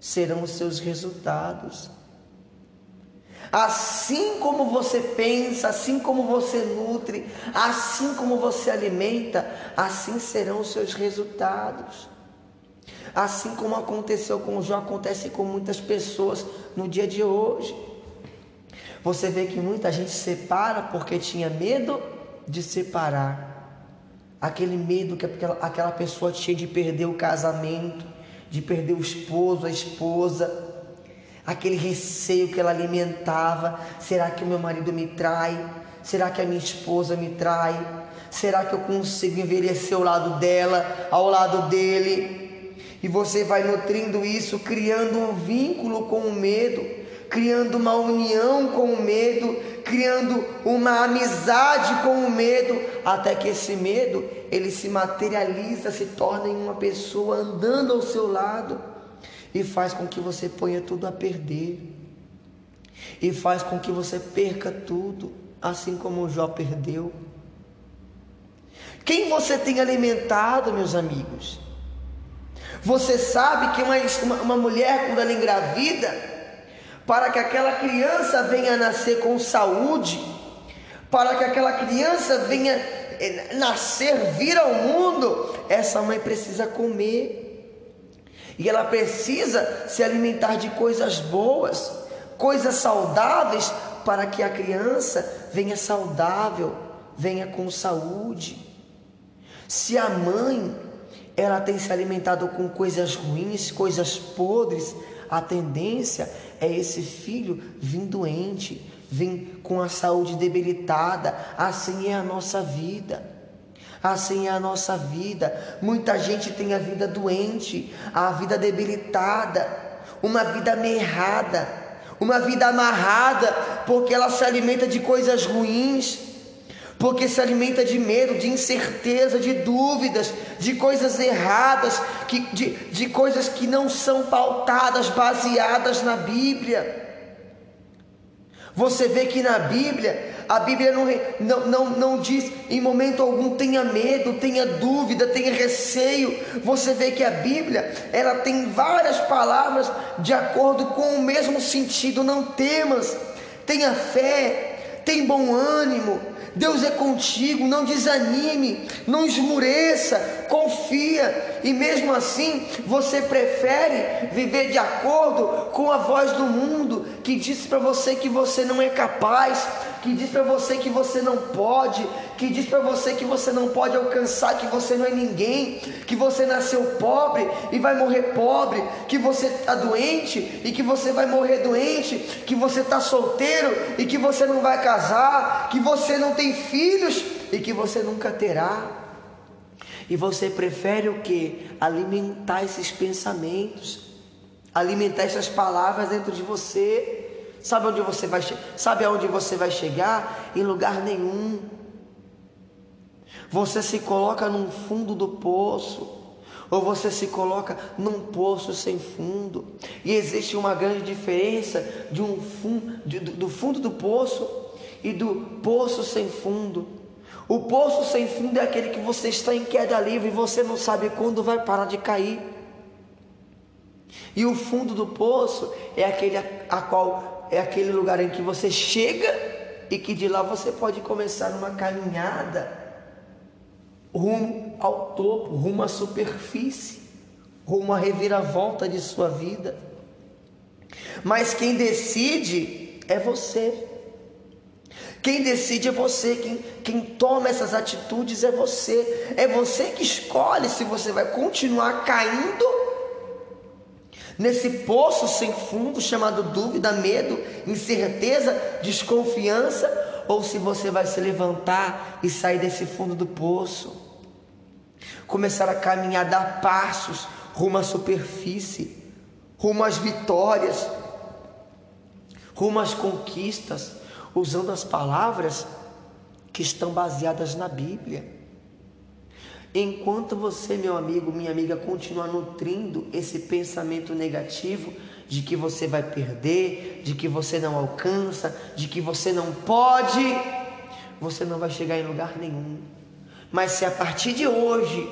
[SPEAKER 1] serão os seus resultados. Assim como você pensa, assim como você nutre, assim como você alimenta, assim serão os seus resultados. Assim como aconteceu com Jó, acontece com muitas pessoas no dia de hoje. Você vê que muita gente separa porque tinha medo de separar. Aquele medo que aquela pessoa tinha de perder o casamento, de perder o esposo, a esposa aquele receio que ela alimentava: será que o meu marido me trai? Será que a minha esposa me trai? Será que eu consigo envelhecer ao lado dela, ao lado dele? E você vai nutrindo isso, criando um vínculo com o medo, criando uma união com o medo, criando uma amizade com o medo, até que esse medo ele se materializa, se torna em uma pessoa andando ao seu lado e faz com que você ponha tudo a perder, e faz com que você perca tudo, assim como o Jó perdeu. Quem você tem alimentado, meus amigos? Você sabe que uma, uma, mulher, quando ela engravida, para que aquela criança venha nascer com saúde, para que aquela criança venha eh, nascer, vir ao mundo, essa mãe precisa comer. E ela precisa se alimentar de coisas boas, coisas saudáveis, para que a criança venha saudável, venha com saúde. Se a mãe ela tem se alimentado com coisas ruins, coisas podres, a tendência é esse filho vir doente, vir com a saúde debilitada. Assim é a nossa vida. Assim é a nossa vida. Muita gente tem a vida doente, a vida debilitada, uma vida merrada, uma vida amarrada, porque ela se alimenta de coisas ruins, porque se alimenta de medo, de incerteza, de dúvidas, de coisas erradas, que, de, de coisas que não são pautadas, baseadas na Bíblia. Você vê que na Bíblia, a Bíblia não, não, não, não diz em momento algum tenha medo, tenha dúvida, tenha receio. Você vê que a Bíblia, ela tem várias palavras de acordo com o mesmo sentido. Não temas, tenha fé, tem bom ânimo, Deus é contigo, não desanime, não esmureça, confia, e mesmo assim você prefere viver de acordo com a voz do mundo que diz para você que você não é capaz, que diz para você que você não pode, que diz para você que você não pode alcançar, que você não é ninguém, que você nasceu pobre e vai morrer pobre, que você está doente e que você vai morrer doente, que você está solteiro e que você não vai casar, que você não tem filhos e que você nunca terá. E você prefere o que? Alimentar esses pensamentos, alimentar essas palavras dentro de você. Sabe onde você vai Sabe aonde você vai chegar? Em lugar nenhum. Você se coloca num fundo do poço, ou você se coloca num poço sem fundo. E existe uma grande diferença de um fundo, de, do fundo do poço e do poço sem fundo. O poço sem fundo é aquele que você está em queda livre e você não sabe quando vai parar de cair. E o fundo do poço é aquele a, a qual é aquele lugar em que você chega e que de lá você pode começar uma caminhada rumo ao topo, rumo à superfície, rumo à reviravolta de sua vida. Mas quem decide é você. Quem decide é você, quem, quem toma essas atitudes é você. É você que escolhe se você vai continuar caindo nesse poço sem fundo chamado dúvida, medo, incerteza, desconfiança, ou se você vai se levantar e sair desse fundo do poço. Começar a caminhar, dar passos rumo à superfície, rumo às vitórias, rumo às conquistas, usando as palavras que estão baseadas na Bíblia. Enquanto você, meu amigo, minha amiga, continuar nutrindo esse pensamento negativo de que você vai perder, de que você não alcança, de que você não pode, você não vai chegar em lugar nenhum. Mas se a partir de hoje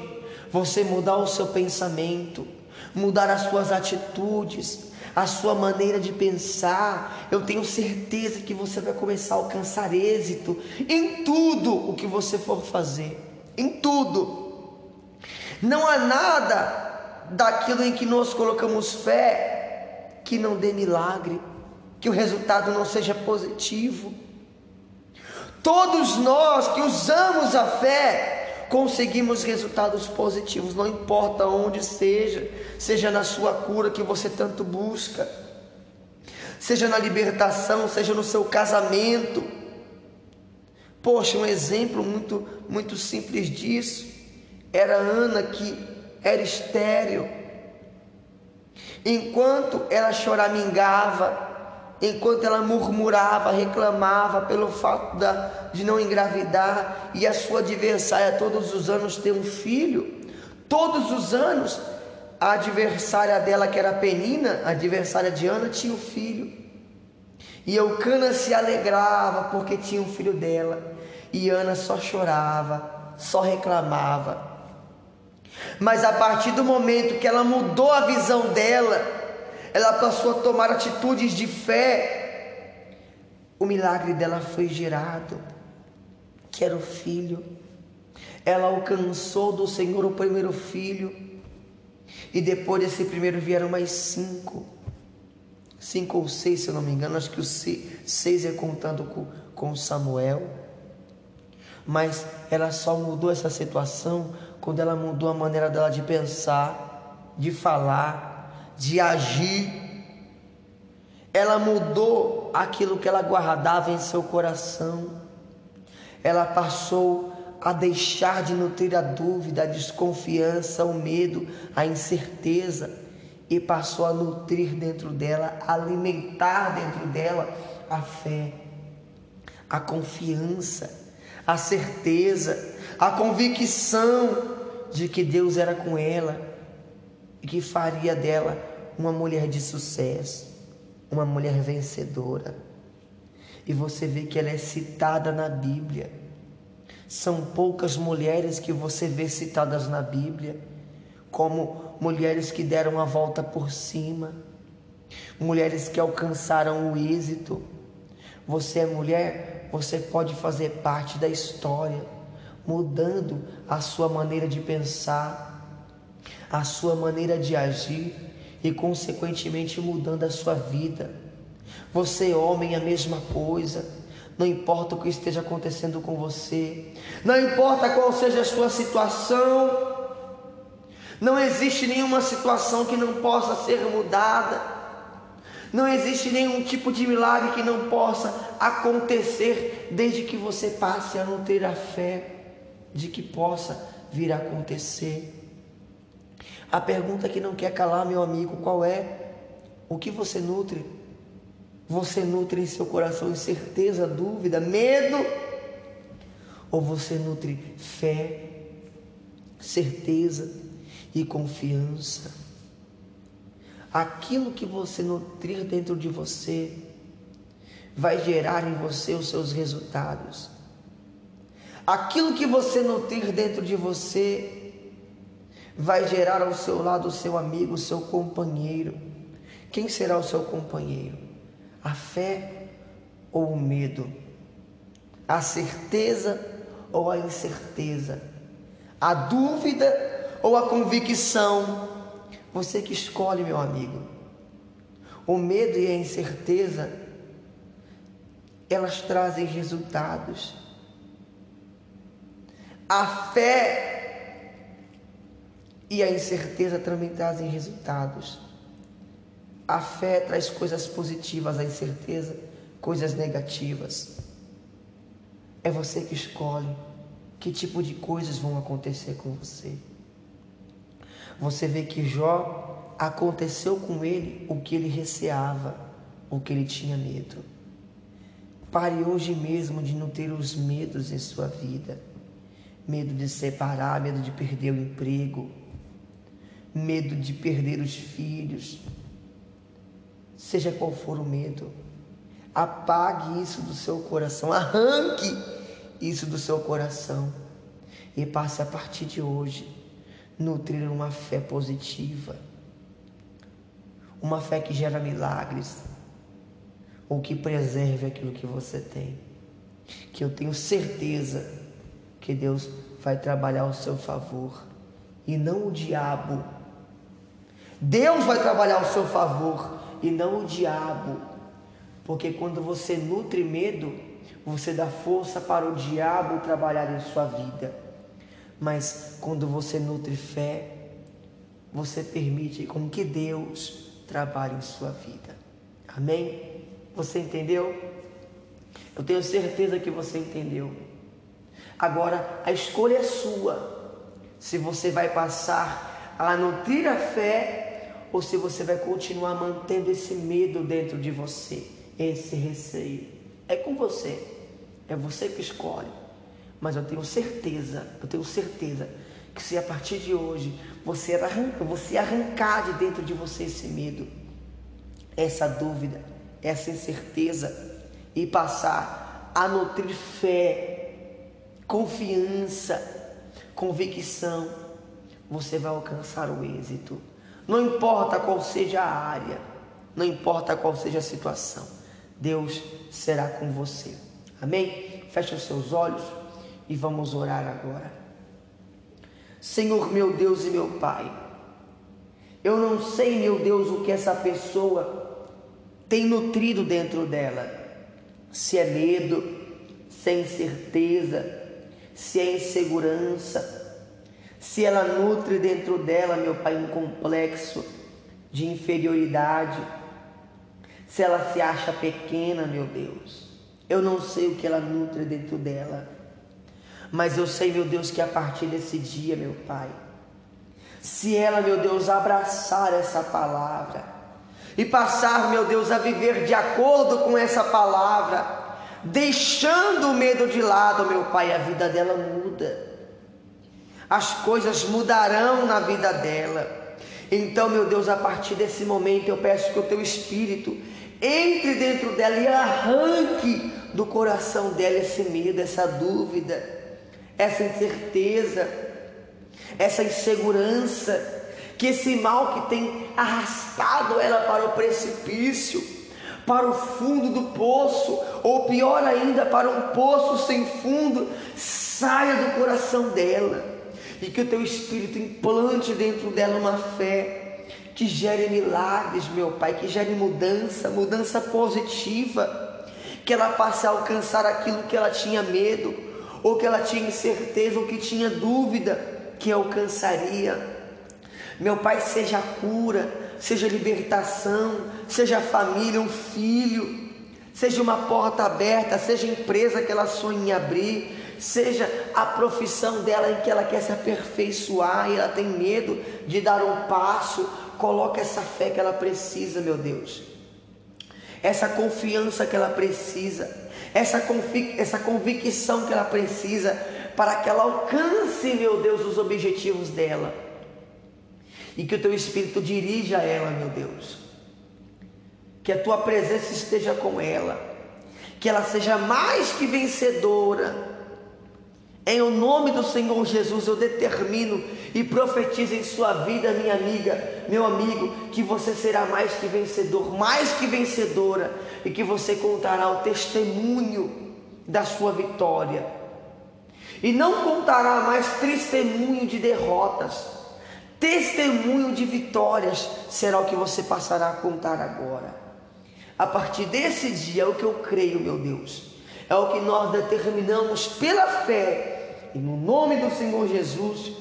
[SPEAKER 1] você mudar o seu pensamento, mudar as suas atitudes, a sua maneira de pensar, eu tenho certeza que você vai começar a alcançar êxito em tudo o que você for fazer. Em tudo. Não há nada daquilo em que nós colocamos fé que não dê milagre, que o resultado não seja positivo. Todos nós que usamos a fé conseguimos resultados positivos, não importa onde seja, seja na sua cura que você tanto busca, seja na libertação, seja no seu casamento. Poxa, um exemplo muito muito simples disso era Ana que era estéril. Enquanto ela choramingava, enquanto ela murmurava, reclamava pelo fato de não engravidar e a sua adversária todos os anos ter um filho, todos os anos a adversária dela, que era Penina, a adversária de Ana, tinha um filho. E Eucana se alegrava porque tinha um filho dela. E Ana só chorava, só reclamava. Mas a partir do momento que ela mudou a visão dela, ela passou a tomar atitudes de fé, o milagre dela foi gerado, que era o filho. Ela alcançou do Senhor o primeiro filho, e depois desse primeiro vieram mais cinco, cinco ou seis, se eu não me engano, acho que os seis é contando com, com Samuel. Mas ela só mudou essa situação quando ela mudou a maneira dela de pensar, de falar, de agir. Ela mudou aquilo que ela guardava em seu coração. Ela passou a deixar de nutrir a dúvida, a desconfiança, o medo, a incerteza e passou a nutrir dentro dela, a alimentar dentro dela a fé, a confiança, a certeza, a convicção de que Deus era com ela e que faria dela uma mulher de sucesso, uma mulher vencedora. E você vê que ela é citada na Bíblia. São poucas mulheres que você vê citadas na Bíblia como mulheres que deram a volta por cima, mulheres que alcançaram o êxito. Você é mulher, você pode fazer parte da história mudando a sua maneira de pensar, a sua maneira de agir e, consequentemente, mudando a sua vida. Você, homem, a mesma coisa. Não importa o que esteja acontecendo com você, não importa qual seja a sua situação, não existe nenhuma situação que não possa ser mudada, não existe nenhum tipo de milagre que não possa acontecer, desde que você passe a não ter a fé de que possa vir a acontecer. A pergunta que não quer calar, meu amigo, qual é? O que você nutre? Você nutre em seu coração incerteza, dúvida, medo? Ou você nutre fé, certeza e confiança? Aquilo que você nutrir dentro de você vai gerar em você os seus resultados. Aquilo que você nutrir dentro de você vai gerar ao seu lado o seu amigo, o seu companheiro. Quem será o seu companheiro? A fé ou o medo? A certeza ou a incerteza? A dúvida ou a convicção? Você que escolhe, meu amigo. O medo e a incerteza, elas trazem resultados a fé e a incerteza também trazem resultados. A fé traz coisas positivas, a incerteza, coisas negativas. É você que escolhe que tipo de coisas vão acontecer com você. Você vê que Jó aconteceu com ele o que ele receava, o que ele tinha medo. Pare hoje mesmo de não ter os medos em sua vida. Medo de separar, medo de perder o emprego, medo de perder os filhos. Seja qual for o medo, apague isso do seu coração, arranque isso do seu coração e passe a partir de hoje nutrir uma fé positiva, uma fé que gera milagres, ou que preserve aquilo que você tem. Que eu tenho certeza que Deus vai trabalhar ao seu favor e não o diabo. Deus vai trabalhar ao seu favor e não o diabo. Porque quando você nutre medo, você dá força para o diabo trabalhar em sua vida. Mas quando você nutre fé, você permite com que Deus trabalhe em sua vida. Amém? Você entendeu? Eu tenho certeza que você entendeu. Agora, a escolha é sua. Se você vai passar a nutrir a fé ou se você vai continuar mantendo esse medo dentro de você, esse receio. É com você. É você que escolhe. Mas eu tenho certeza, eu tenho certeza que se a partir de hoje você arrancar, você arrancar de dentro de você esse medo, essa dúvida, essa incerteza e passar a nutrir fé, confiança, convicção, você vai alcançar o êxito. Não importa qual seja a área, não importa qual seja a situação, Deus será com você. Amém? Feche os seus olhos e vamos orar agora. Senhor meu Deus e meu Pai, eu não sei, meu Deus, o que essa pessoa tem nutrido dentro dela. Se é medo, se é incerteza, se é insegurança, se ela nutre dentro dela, meu Pai, um complexo de inferioridade, se ela se acha pequena, meu Deus. Eu não sei o que ela nutre dentro dela, mas eu sei, meu Deus, que a partir desse dia, meu Pai, se ela, meu Deus, abraçar essa palavra, e passar, meu Deus, a viver de acordo com essa palavra, deixando o medo de lado, meu Pai, a vida dela muda. As coisas mudarão na vida dela. Então, meu Deus, a partir desse momento eu peço que o teu espírito entre dentro dela e arranque do coração dela esse medo, essa dúvida, essa incerteza, essa insegurança que esse mal que tem arrastado ela para o precipício, para o fundo do poço, ou pior ainda, para um poço sem fundo, saia do coração dela. E que o teu espírito implante dentro dela uma fé que gere milagres, meu Pai, que gere mudança, mudança positiva, que ela passe a alcançar aquilo que ela tinha medo, ou que ela tinha incerteza, ou que tinha dúvida, que alcançaria meu Pai, seja cura, seja libertação, seja família, um filho, seja uma porta aberta, seja empresa que ela sonha em abrir, seja a profissão dela em que ela quer se aperfeiçoar e ela tem medo de dar um passo. Coloca essa fé que ela precisa, meu Deus. Essa confiança que ela precisa, essa, convic essa convicção que ela precisa para que ela alcance, meu Deus, os objetivos dela e que o teu Espírito dirija ela, meu Deus. Que a tua presença esteja com ela, que ela seja mais que vencedora. Em o nome do Senhor Jesus, eu determino e profetizo em sua vida, minha amiga, meu amigo, que você será mais que vencedor, mais que vencedora, e que você contará o testemunho da sua vitória. E não contará mais testemunho de derrotas, Testemunho de vitórias será o que você passará a contar agora. A partir desse dia, é o que eu creio, meu Deus, é o que nós determinamos pela fé, e no nome do Senhor Jesus,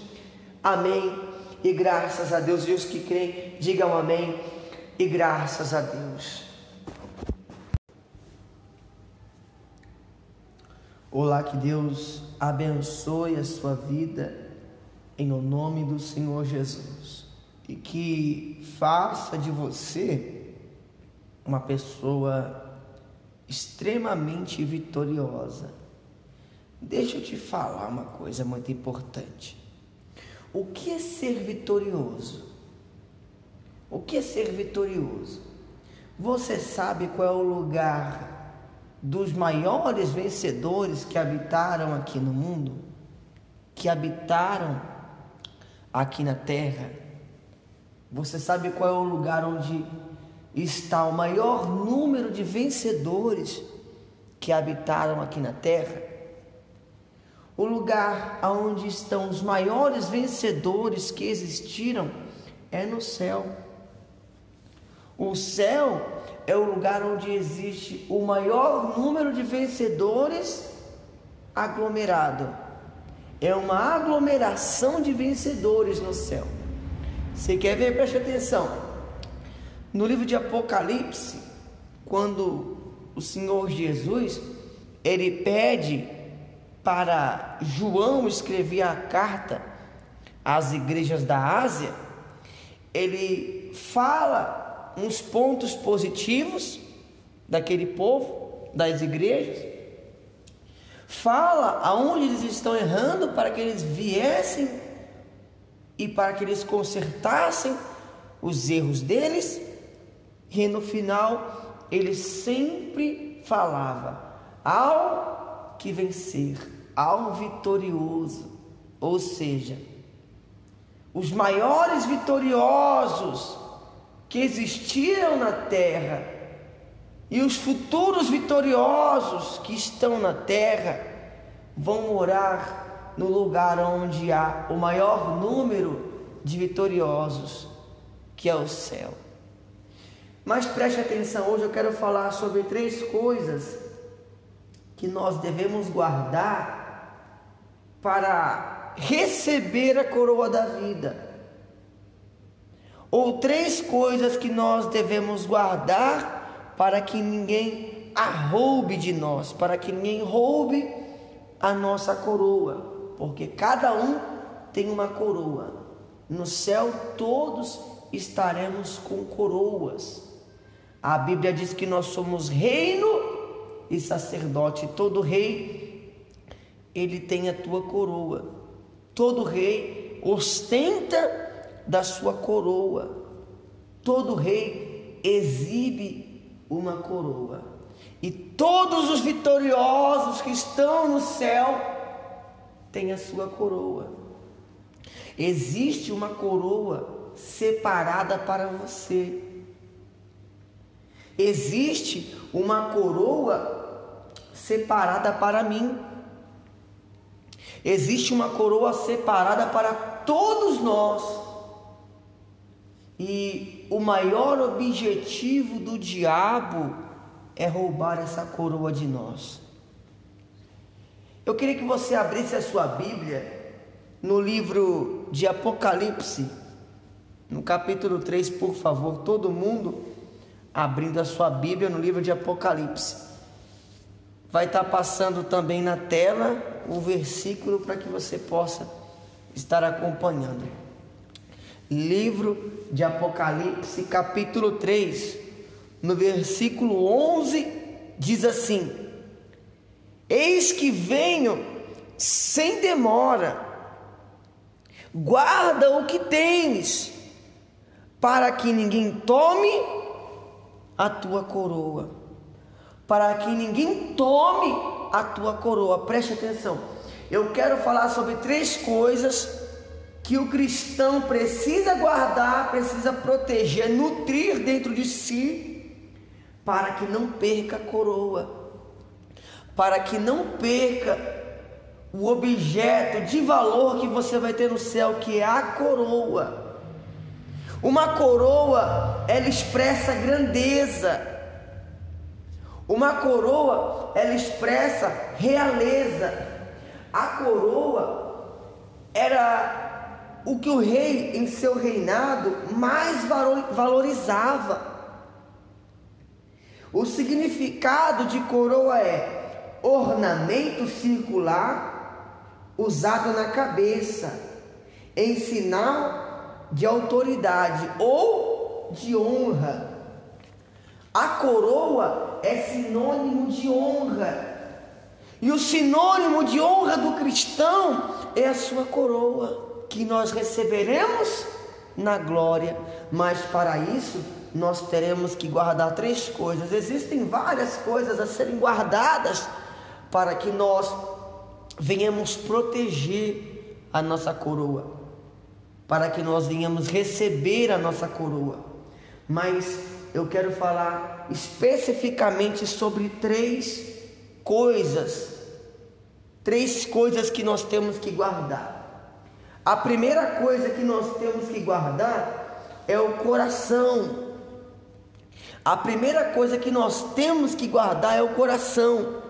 [SPEAKER 1] amém. E graças a Deus, e os que creem, digam amém, e graças a Deus. Olá, que Deus abençoe a sua vida em o nome do Senhor Jesus e que faça de você uma pessoa extremamente vitoriosa. Deixa eu te falar uma coisa muito importante. O que é ser vitorioso? O que é ser vitorioso? Você sabe qual é o lugar dos maiores vencedores que habitaram aqui no mundo? Que habitaram aqui na terra? Você sabe qual é o lugar onde está o maior número de vencedores que habitaram aqui na terra? O lugar onde estão os maiores vencedores que existiram é no céu. O céu é o lugar onde existe o maior número de vencedores aglomerado. É uma aglomeração de vencedores no céu. Você quer ver? Preste atenção. No livro de Apocalipse, quando o Senhor Jesus ele pede para João escrever a carta às igrejas da Ásia, ele fala uns pontos positivos daquele povo, das igrejas, fala aonde eles estão errando para que eles viessem e para que eles consertassem os erros deles, e no final ele sempre falava ao que vencer, ao vitorioso, ou seja, os maiores vitoriosos que existiram na terra e os futuros vitoriosos que estão na terra vão morar no lugar onde há o maior número de vitoriosos, que é o céu. Mas preste atenção, hoje eu quero falar sobre três coisas que nós devemos guardar para receber a coroa da vida ou três coisas que nós devemos guardar para que ninguém a roube de nós, para que ninguém roube a nossa coroa, porque cada um tem uma coroa. No céu todos estaremos com coroas. A Bíblia diz que nós somos reino e sacerdote. Todo rei ele tem a tua coroa. Todo rei ostenta da sua coroa. Todo rei exibe uma coroa. E todos os vitoriosos que estão no céu têm a sua coroa. Existe uma coroa separada para você. Existe uma coroa separada para mim. Existe uma coroa separada para todos nós. E o maior objetivo do diabo é roubar essa coroa de nós. Eu queria que você abrisse a sua Bíblia no livro de Apocalipse, no capítulo 3, por favor, todo mundo abrindo a sua Bíblia no livro de Apocalipse. Vai estar passando também na tela o versículo para que você possa estar acompanhando livro de Apocalipse, capítulo 3, no versículo 11, diz assim: Eis que venho sem demora, guarda o que tens, para que ninguém tome a tua coroa, para que ninguém tome a tua coroa. Preste atenção, eu quero falar sobre três coisas que o cristão precisa guardar, precisa proteger, nutrir dentro de si, para que não perca a coroa, para que não perca o objeto de valor que você vai ter no céu, que é a coroa. Uma coroa, ela expressa grandeza. Uma coroa, ela expressa realeza. A coroa era o que o rei em seu reinado mais valorizava. O significado de coroa é ornamento circular usado na cabeça, em sinal de autoridade ou de honra. A coroa é sinônimo de honra. E o sinônimo de honra do cristão é a sua coroa, que nós receberemos na glória. Mas para isso, nós teremos que guardar três coisas. Existem várias coisas a serem guardadas para que nós venhamos proteger a nossa coroa, para que nós venhamos receber a nossa coroa. Mas eu quero falar especificamente sobre três coisas, três coisas que nós temos que guardar. A primeira coisa que nós temos que guardar é o coração. A primeira coisa que nós temos que guardar é o coração.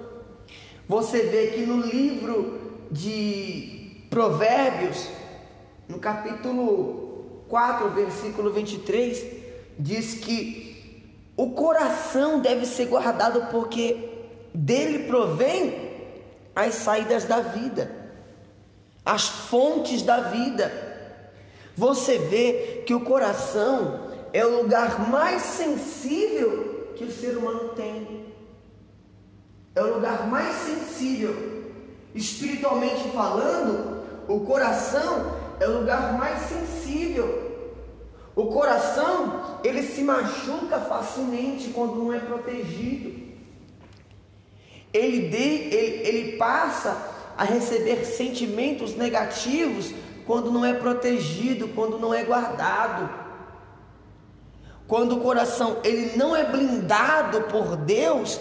[SPEAKER 1] Você vê que no livro de Provérbios, no capítulo 4, versículo 23, diz que o coração deve ser guardado porque dele provém as saídas da vida, as fontes da vida. Você vê que o coração é o lugar mais sensível que o ser humano tem é o lugar mais sensível. Espiritualmente falando, o coração é o lugar mais sensível. O coração, ele se machuca facilmente quando não é protegido. Ele, de, ele, ele passa a receber sentimentos negativos quando não é protegido, quando não é guardado. Quando o coração ele não é blindado por Deus,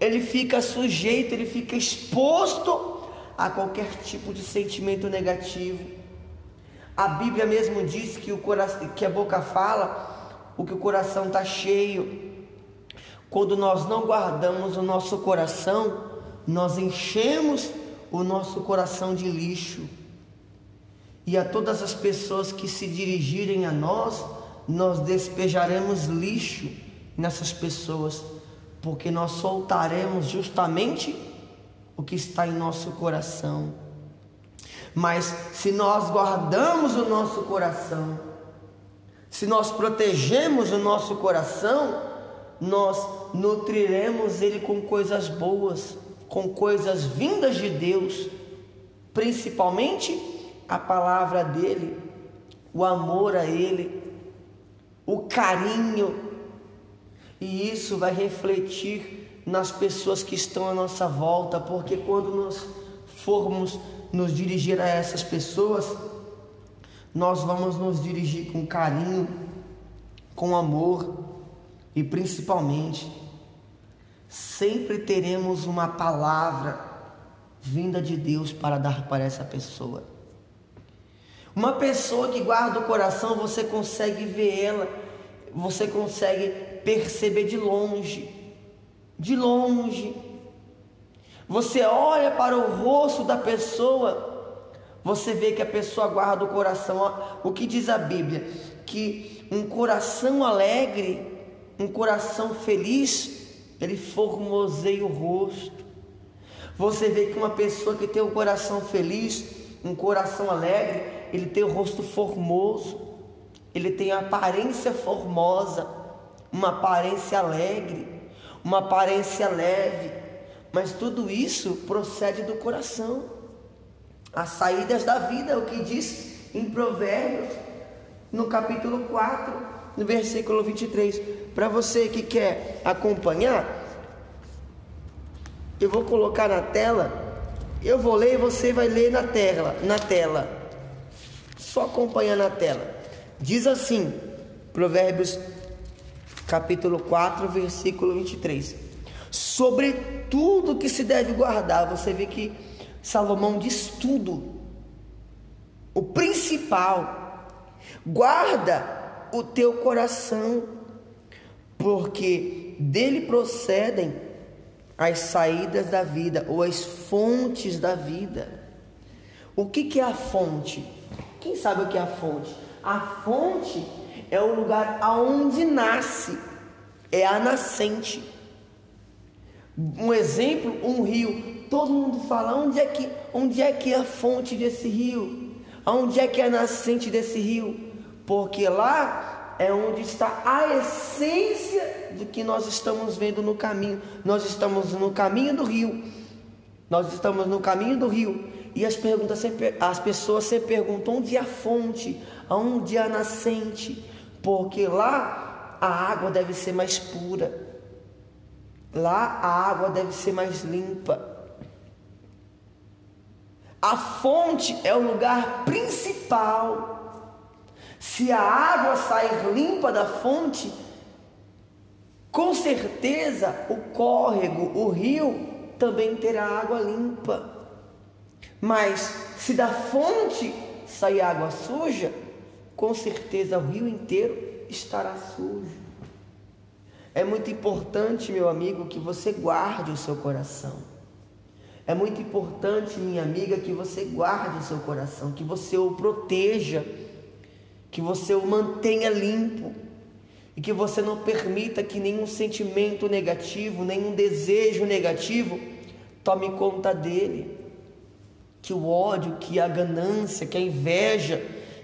[SPEAKER 1] ele fica sujeito, ele fica exposto a qualquer tipo de sentimento negativo. A Bíblia mesmo diz que, o coração, que a boca fala o que o coração está cheio. Quando nós não guardamos o nosso coração, nós enchemos o nosso coração de lixo. E a todas as pessoas que se dirigirem a nós, nós despejaremos lixo nessas pessoas porque nós soltaremos justamente o que está em nosso coração. Mas se nós guardamos o nosso coração, se nós protegemos o nosso coração, nós nutriremos ele com coisas boas, com coisas vindas de Deus, principalmente a palavra dele, o amor a ele, o carinho, e isso vai refletir nas pessoas que estão à nossa volta, porque quando nós formos nos dirigir a essas pessoas, nós vamos nos dirigir com carinho, com amor e principalmente sempre teremos uma palavra vinda de Deus para dar para essa pessoa. Uma pessoa que guarda o coração, você consegue ver ela, você consegue perceber de longe, de longe. Você olha para o rosto da pessoa, você vê que a pessoa guarda o coração. O que diz a Bíblia? Que um coração alegre, um coração feliz, ele formoseia o rosto. Você vê que uma pessoa que tem um coração feliz, um coração alegre, ele tem o rosto formoso, ele tem a aparência formosa uma aparência alegre, uma aparência leve, mas tudo isso procede do coração. As saídas da vida, é o que diz em Provérbios, no capítulo 4, no versículo 23. Para você que quer acompanhar, eu vou colocar na tela, eu vou ler e você vai ler na tela, na tela. Só acompanhar na tela. Diz assim, Provérbios capítulo 4, versículo 23. Sobre tudo que se deve guardar, você vê que Salomão diz tudo. O principal, guarda o teu coração, porque dele procedem as saídas da vida ou as fontes da vida. O que, que é a fonte? Quem sabe o que é a fonte? A fonte é o lugar aonde nasce, é a nascente. Um exemplo, um rio. Todo mundo fala onde é que, onde é que é a fonte desse rio? Onde é que é a nascente desse rio? Porque lá é onde está a essência do que nós estamos vendo no caminho. Nós estamos no caminho do rio. Nós estamos no caminho do rio. E as, perguntas sempre, as pessoas sempre perguntam onde é a fonte, onde é a nascente, porque lá a água deve ser mais pura, lá a água deve ser mais limpa. A fonte é o lugar principal. Se a água sair limpa da fonte, com certeza o córrego, o rio, também terá água limpa. Mas se da fonte sair água suja, com certeza o rio inteiro estará sujo. É muito importante, meu amigo, que você guarde o seu coração. É muito importante, minha amiga, que você guarde o seu coração, que você o proteja, que você o mantenha limpo e que você não permita que nenhum sentimento negativo, nenhum desejo negativo tome conta dele. Que o ódio, que a ganância, que a inveja,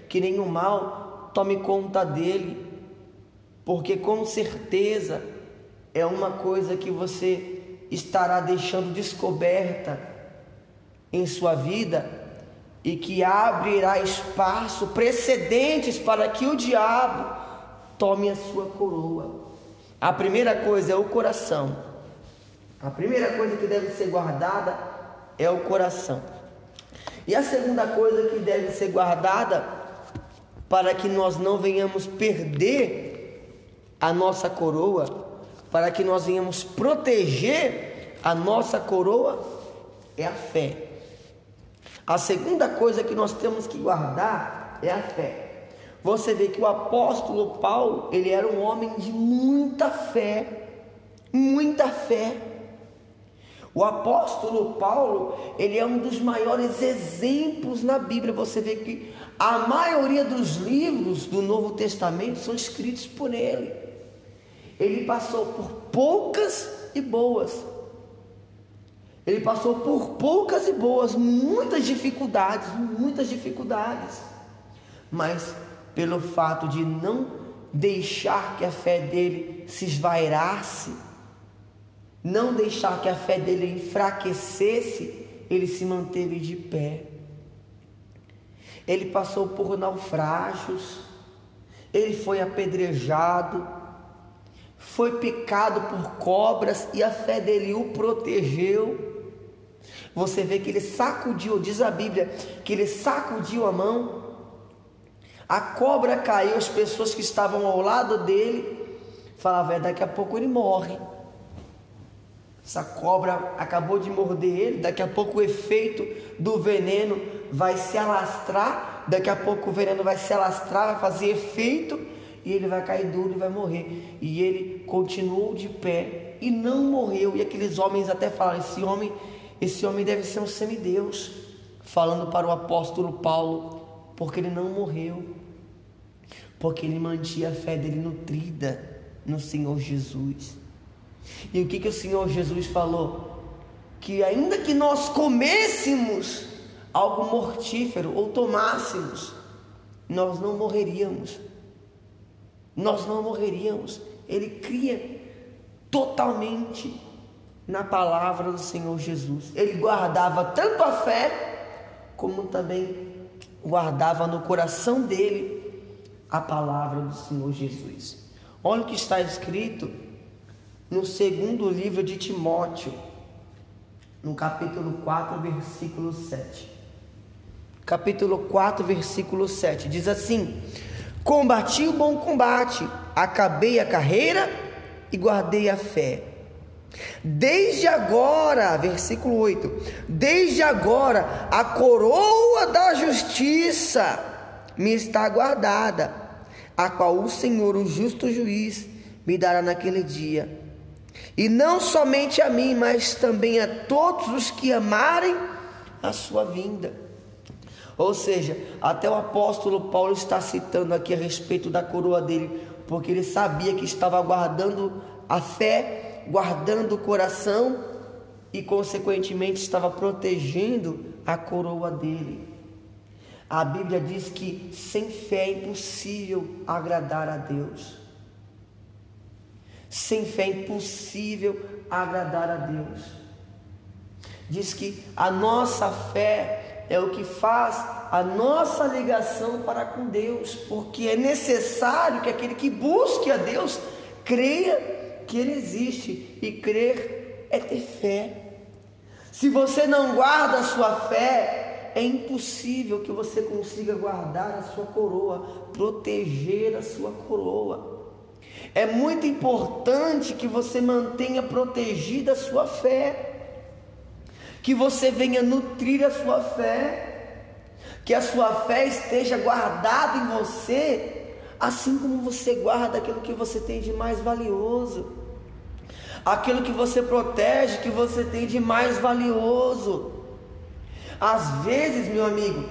[SPEAKER 1] que nenhum mal tome conta dele, porque com certeza é uma coisa que você estará deixando descoberta em sua vida e que abrirá espaço, precedentes para que o diabo tome a sua coroa. A primeira coisa é o coração. A primeira coisa que deve ser guardada é o coração. E a segunda coisa que deve ser guardada para que nós não venhamos perder a nossa coroa, para que nós venhamos proteger a nossa coroa, é a fé. A segunda coisa que nós temos que guardar é a fé. Você vê que o apóstolo Paulo, ele era um homem de muita fé, muita fé. O apóstolo Paulo, ele é um dos maiores exemplos na Bíblia. Você vê que a maioria dos livros do Novo Testamento são escritos por ele. Ele passou por poucas e boas. Ele passou por poucas e boas, muitas dificuldades, muitas dificuldades. Mas pelo fato de não deixar que a fé dele se esvairasse, não deixar que a fé dele enfraquecesse, ele se manteve de pé. Ele passou por naufrágios, ele foi apedrejado, foi picado por cobras e a fé dele o protegeu. Você vê que ele sacudiu, diz a Bíblia, que ele sacudiu a mão, a cobra caiu, as pessoas que estavam ao lado dele falavam: é, daqui a pouco ele morre. Essa cobra acabou de morder ele, daqui a pouco o efeito do veneno vai se alastrar, daqui a pouco o veneno vai se alastrar, vai fazer efeito e ele vai cair duro e vai morrer. E ele continuou de pé e não morreu. E aqueles homens até falaram: esse homem, esse homem deve ser um semideus, falando para o apóstolo Paulo, porque ele não morreu, porque ele mantinha a fé dele nutrida no Senhor Jesus. E o que, que o Senhor Jesus falou? Que ainda que nós comêssemos algo mortífero ou tomássemos, nós não morreríamos. Nós não morreríamos. Ele cria totalmente na palavra do Senhor Jesus. Ele guardava tanto a fé, como também guardava no coração dele a palavra do Senhor Jesus. Olha o que está escrito no segundo livro de Timóteo, no capítulo 4, versículo 7. Capítulo 4, versículo 7 diz assim: Combati o bom combate, acabei a carreira e guardei a fé. Desde agora, versículo 8: Desde agora a coroa da justiça me está guardada, a qual o Senhor, o justo juiz, me dará naquele dia e não somente a mim, mas também a todos os que amarem a sua vinda. Ou seja, até o apóstolo Paulo está citando aqui a respeito da coroa dele, porque ele sabia que estava guardando a fé guardando o coração e, consequentemente, estava protegendo a coroa dele. A Bíblia diz que sem fé é impossível agradar a Deus. Sem fé é impossível agradar a Deus. Diz que a nossa fé é o que faz a nossa ligação para com Deus, porque é necessário que aquele que busque a Deus creia que Ele existe e crer é ter fé. Se você não guarda a sua fé, é impossível que você consiga guardar a sua coroa, proteger a sua coroa. É muito importante que você mantenha protegida a sua fé, que você venha nutrir a sua fé, que a sua fé esteja guardada em você, assim como você guarda aquilo que você tem de mais valioso aquilo que você protege, que você tem de mais valioso. Às vezes, meu amigo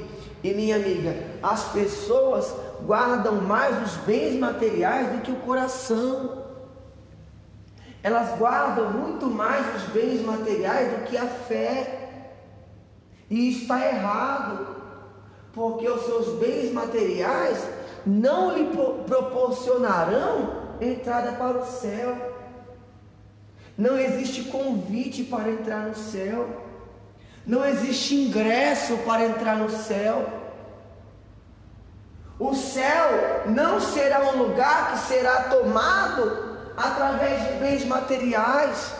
[SPEAKER 1] e minha amiga, as pessoas guardam mais os bens materiais do que o coração. Elas guardam muito mais os bens materiais do que a fé. E está errado, porque os seus bens materiais não lhe proporcionarão entrada para o céu. Não existe convite para entrar no céu. Não existe ingresso para entrar no céu. O céu não será um lugar que será tomado através de bens materiais.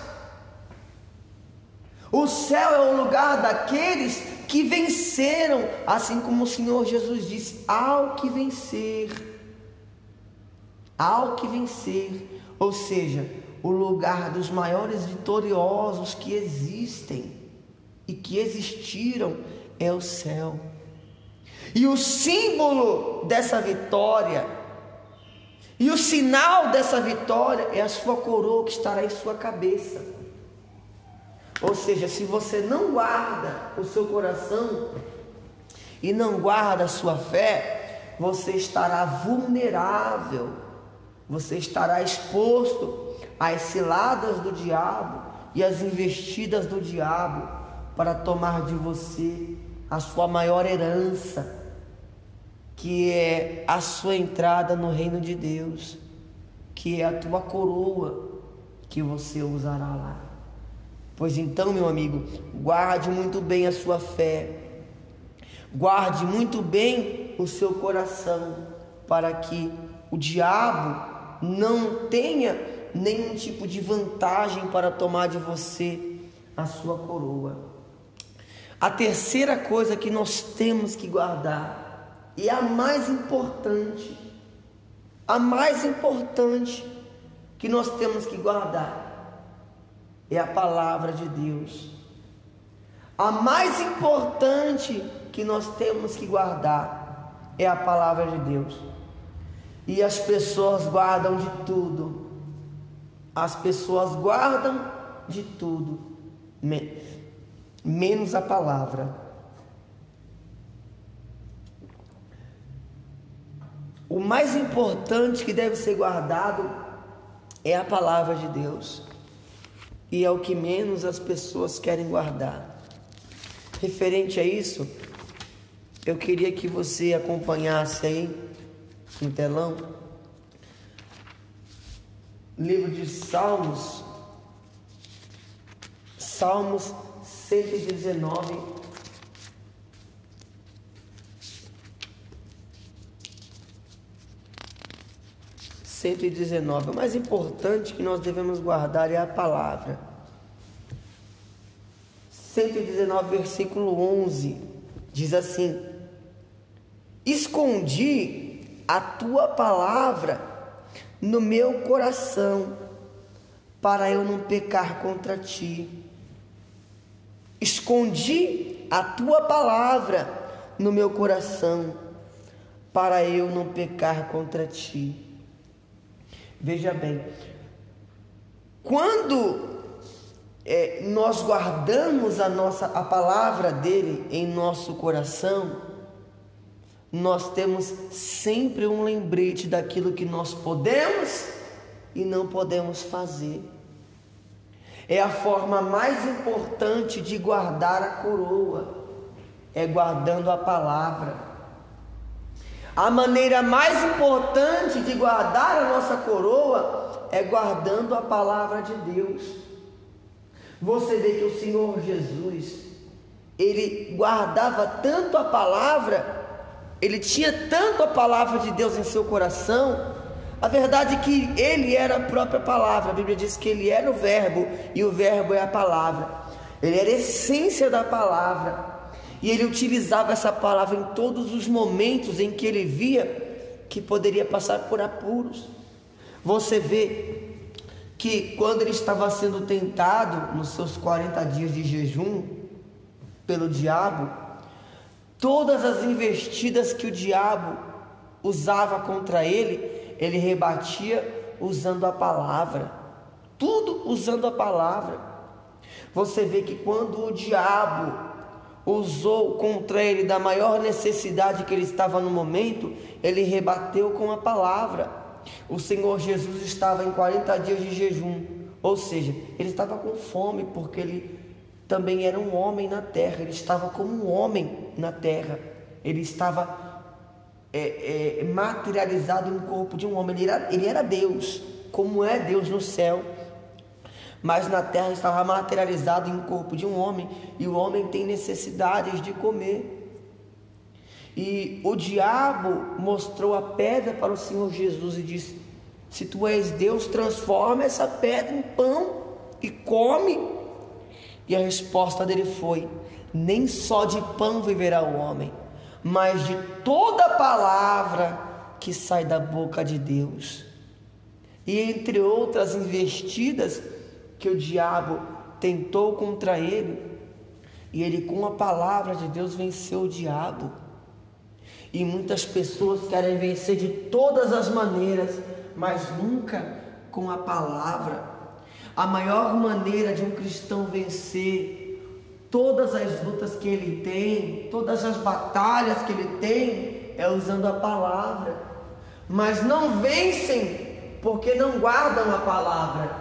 [SPEAKER 1] O céu é o lugar daqueles que venceram, assim como o Senhor Jesus disse: ao que vencer. Ao que vencer. Ou seja, o lugar dos maiores vitoriosos que existem e que existiram é o céu. E o símbolo dessa vitória, e o sinal dessa vitória é a sua coroa que estará em sua cabeça. Ou seja, se você não guarda o seu coração e não guarda a sua fé, você estará vulnerável, você estará exposto as ciladas do diabo e as investidas do diabo para tomar de você a sua maior herança, que é a sua entrada no reino de Deus, que é a tua coroa que você usará lá. Pois então, meu amigo, guarde muito bem a sua fé, guarde muito bem o seu coração, para que o diabo não tenha nenhum tipo de vantagem para tomar de você a sua coroa. A terceira coisa que nós temos que guardar, e a mais importante, a mais importante que nós temos que guardar, é a palavra de Deus. A mais importante que nós temos que guardar é a palavra de Deus. E as pessoas guardam de tudo, as pessoas guardam de tudo, menos a palavra. O mais importante que deve ser guardado é a palavra de Deus. E é o que menos as pessoas querem guardar. Referente a isso, eu queria que você acompanhasse aí no telão livro de Salmos, Salmos 119. Cento e dezenove. O mais importante que nós devemos guardar é a palavra. 119, versículo 11, diz assim: Escondi a tua palavra no meu coração, para eu não pecar contra ti. Escondi a tua palavra no meu coração, para eu não pecar contra ti. Veja bem, quando é, nós guardamos a nossa a palavra dele em nosso coração, nós temos sempre um lembrete daquilo que nós podemos e não podemos fazer. É a forma mais importante de guardar a coroa, é guardando a palavra. A maneira mais importante de guardar a nossa coroa é guardando a palavra de Deus. Você vê que o Senhor Jesus, ele guardava tanto a palavra, ele tinha tanto a palavra de Deus em seu coração, a verdade é que ele era a própria palavra. A Bíblia diz que ele era o Verbo e o Verbo é a palavra. Ele era a essência da palavra. E ele utilizava essa palavra em todos os momentos em que ele via que poderia passar por apuros. Você vê que quando ele estava sendo tentado nos seus 40 dias de jejum pelo diabo, todas as investidas que o diabo usava contra ele, ele rebatia usando a palavra, tudo usando a palavra. Você vê que quando o diabo usou contra ele da maior necessidade que ele estava no momento, ele rebateu com a palavra. O Senhor Jesus estava em 40 dias de jejum, ou seja, ele estava com fome porque ele também era um homem na terra, ele estava como um homem na terra, ele estava é, é, materializado no corpo de um homem. Ele era, ele era Deus, como é Deus no céu. Mas na terra estava materializado em corpo de um homem, e o homem tem necessidades de comer. E o diabo mostrou a pedra para o Senhor Jesus e disse: Se tu és Deus, transforma essa pedra em pão e come. E a resposta dele foi: Nem só de pão viverá o homem, mas de toda palavra que sai da boca de Deus. E entre outras investidas que o diabo tentou contra ele, e ele com a palavra de Deus venceu o diabo. E muitas pessoas querem vencer de todas as maneiras, mas nunca com a palavra. A maior maneira de um cristão vencer Todas as lutas que ele tem, todas as batalhas que ele tem, é usando a palavra. Mas não vencem porque não guardam a palavra,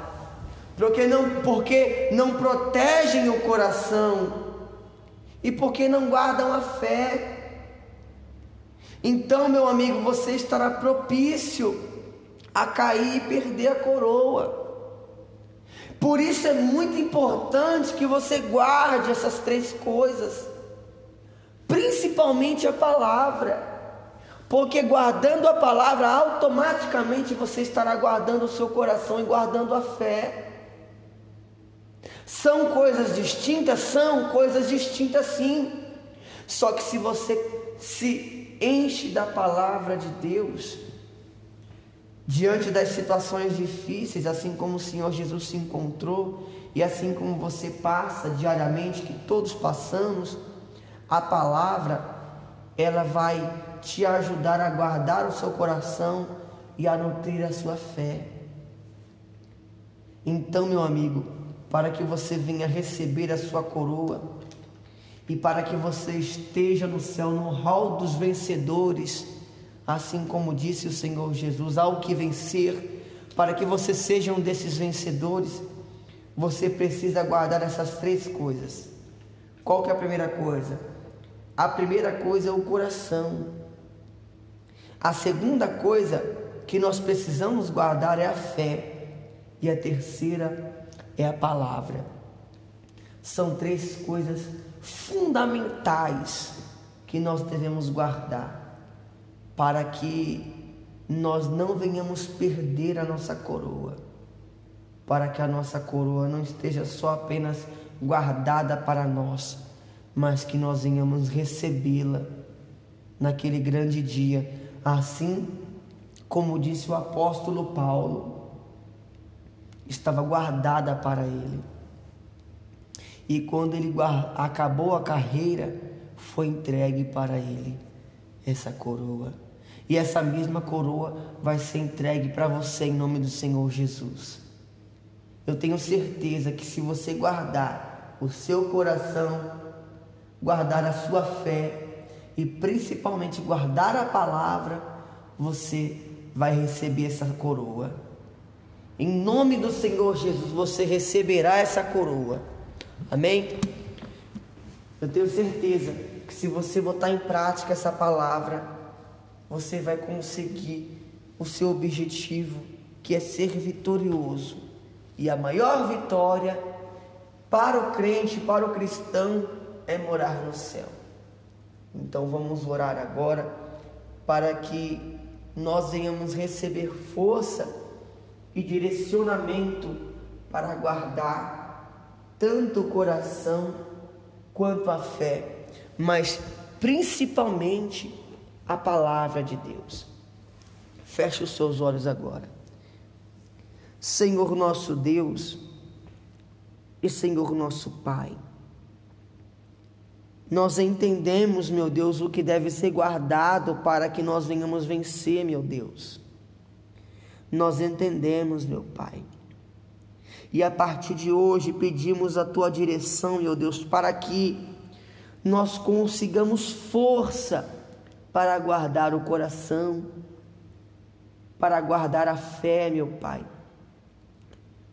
[SPEAKER 1] porque não, porque não protegem o coração e porque não guardam a fé. Então, meu amigo, você estará propício a cair e perder a coroa. Por isso é muito importante que você guarde essas três coisas, principalmente a palavra, porque guardando a palavra, automaticamente você estará guardando o seu coração e guardando a fé. São coisas distintas? São coisas distintas sim. Só que se você se enche da palavra de Deus, diante das situações difíceis, assim como o Senhor Jesus se encontrou e assim como você passa diariamente, que todos passamos, a palavra ela vai te ajudar a guardar o seu coração e a nutrir a sua fé. Então, meu amigo, para que você venha receber a sua coroa e para que você esteja no céu no hall dos vencedores, assim como disse o Senhor Jesus, ao que vencer, para que você seja um desses vencedores, você precisa guardar essas três coisas. Qual que é a primeira coisa? A primeira coisa é o coração. A segunda coisa que nós precisamos guardar é a fé. E a terceira é a palavra. São três coisas fundamentais que nós devemos guardar para que nós não venhamos perder a nossa coroa, para que a nossa coroa não esteja só apenas guardada para nós, mas que nós venhamos recebê-la naquele grande dia, assim como disse o apóstolo Paulo, estava guardada para ele. E quando ele acabou a carreira, foi entregue para ele essa coroa. E essa mesma coroa vai ser entregue para você em nome do Senhor Jesus. Eu tenho certeza que se você guardar o seu coração, guardar a sua fé e principalmente guardar a palavra, você vai receber essa coroa. Em nome do Senhor Jesus, você receberá essa coroa. Amém? Eu tenho certeza que se você botar em prática essa palavra, você vai conseguir o seu objetivo, que é ser vitorioso. E a maior vitória para o crente, para o cristão, é morar no céu. Então vamos orar agora para que nós venhamos receber força e direcionamento para guardar tanto o coração quanto a fé, mas principalmente a palavra de Deus. Feche os seus olhos agora. Senhor nosso Deus e Senhor nosso Pai, nós entendemos, meu Deus, o que deve ser guardado para que nós venhamos vencer, meu Deus. Nós entendemos, meu Pai. E a partir de hoje pedimos a tua direção, meu Deus, para que nós consigamos força para guardar o coração, para guardar a fé, meu Pai,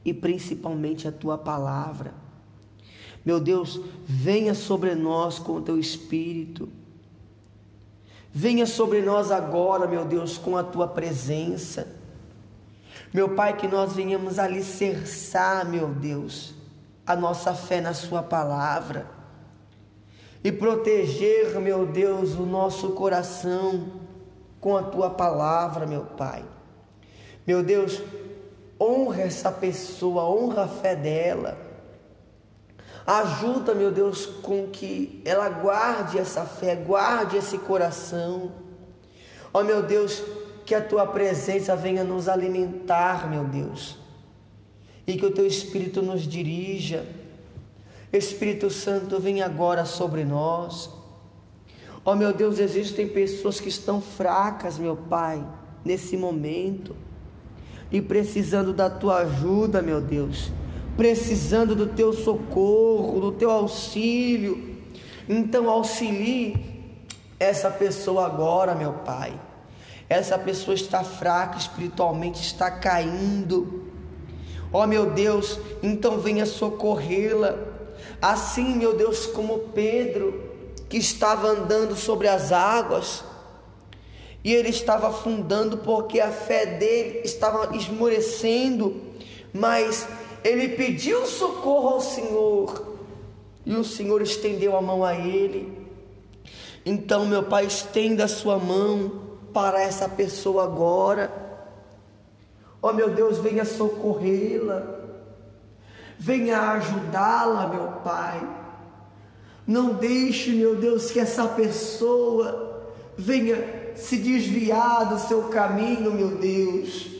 [SPEAKER 1] e principalmente a tua palavra meu Deus, venha sobre nós com o teu espírito. Venha sobre nós agora, meu Deus, com a tua presença. Meu Pai, que nós venhamos alicerçar, meu Deus, a nossa fé na Sua palavra e proteger, meu Deus, o nosso coração com a Tua palavra, meu Pai. Meu Deus, honra essa pessoa, honra a fé dela. Ajuda, meu Deus, com que ela guarde essa fé, guarde esse coração. Ó oh, meu Deus, que a tua presença venha nos alimentar, meu Deus. E que o teu Espírito nos dirija. Espírito Santo, vem agora sobre nós. Ó oh, meu Deus, existem pessoas que estão fracas, meu Pai, nesse momento. E precisando da tua ajuda, meu Deus precisando do teu socorro, do teu auxílio. Então auxilie essa pessoa agora, meu Pai. Essa pessoa está fraca espiritualmente, está caindo. Ó oh, meu Deus, então venha socorrê-la. Assim, meu Deus, como Pedro, que estava andando sobre as águas, e ele estava afundando porque a fé dele estava esmorecendo, mas ele pediu socorro ao Senhor e o Senhor estendeu a mão a ele. Então, meu Pai, estenda a sua mão para essa pessoa agora. Ó oh, meu Deus, venha socorrê-la, venha ajudá-la, meu Pai. Não deixe, meu Deus, que essa pessoa venha se desviar do seu caminho, meu Deus.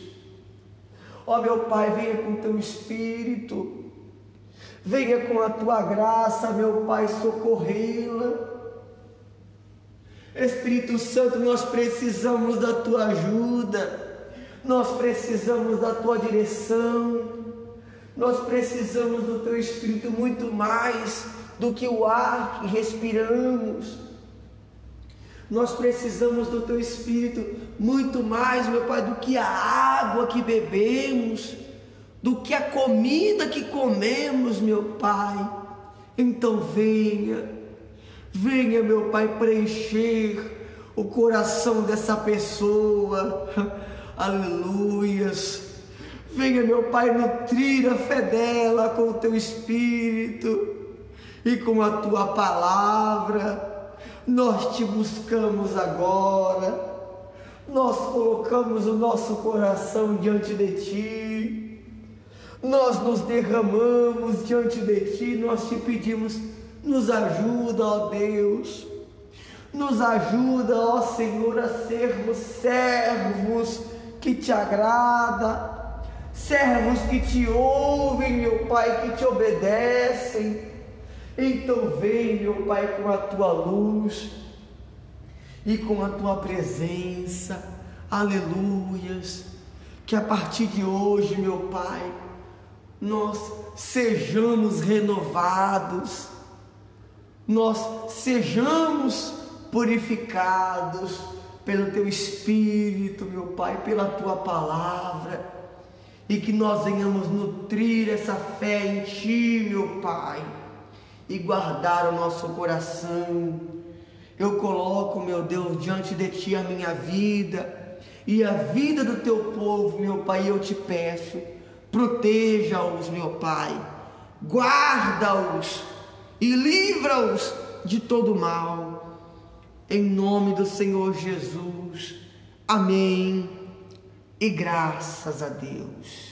[SPEAKER 1] Ó meu Pai, venha com teu espírito, venha com a tua graça, meu Pai, socorrê-la. Espírito Santo, nós precisamos da tua ajuda, nós precisamos da tua direção, nós precisamos do teu Espírito muito mais do que o ar que respiramos. Nós precisamos do Teu Espírito muito mais, meu Pai, do que a água que bebemos, do que a comida que comemos, meu Pai. Então venha, venha, meu Pai, preencher o coração dessa pessoa. Aleluias. Venha, meu Pai, nutrir a fé dela com o Teu Espírito e com a Tua palavra. Nós te buscamos agora, nós colocamos o nosso coração diante de ti, nós nos derramamos diante de ti, nós te pedimos, nos ajuda, ó Deus, nos ajuda, ó Senhor, a sermos servos que te agrada, servos que te ouvem, meu Pai, que te obedecem. Então vem, meu Pai, com a tua luz e com a tua presença, aleluias. Que a partir de hoje, meu Pai, nós sejamos renovados, nós sejamos purificados pelo Teu Espírito, meu Pai, pela Tua palavra, e que nós venhamos nutrir essa fé em Ti, meu Pai, e guardar o nosso coração. Eu coloco, meu Deus, diante de Ti a minha vida e a vida do Teu povo, meu Pai, eu te peço, proteja-os, meu Pai, guarda-os e livra-os de todo mal. Em nome do Senhor Jesus. Amém. E graças a Deus.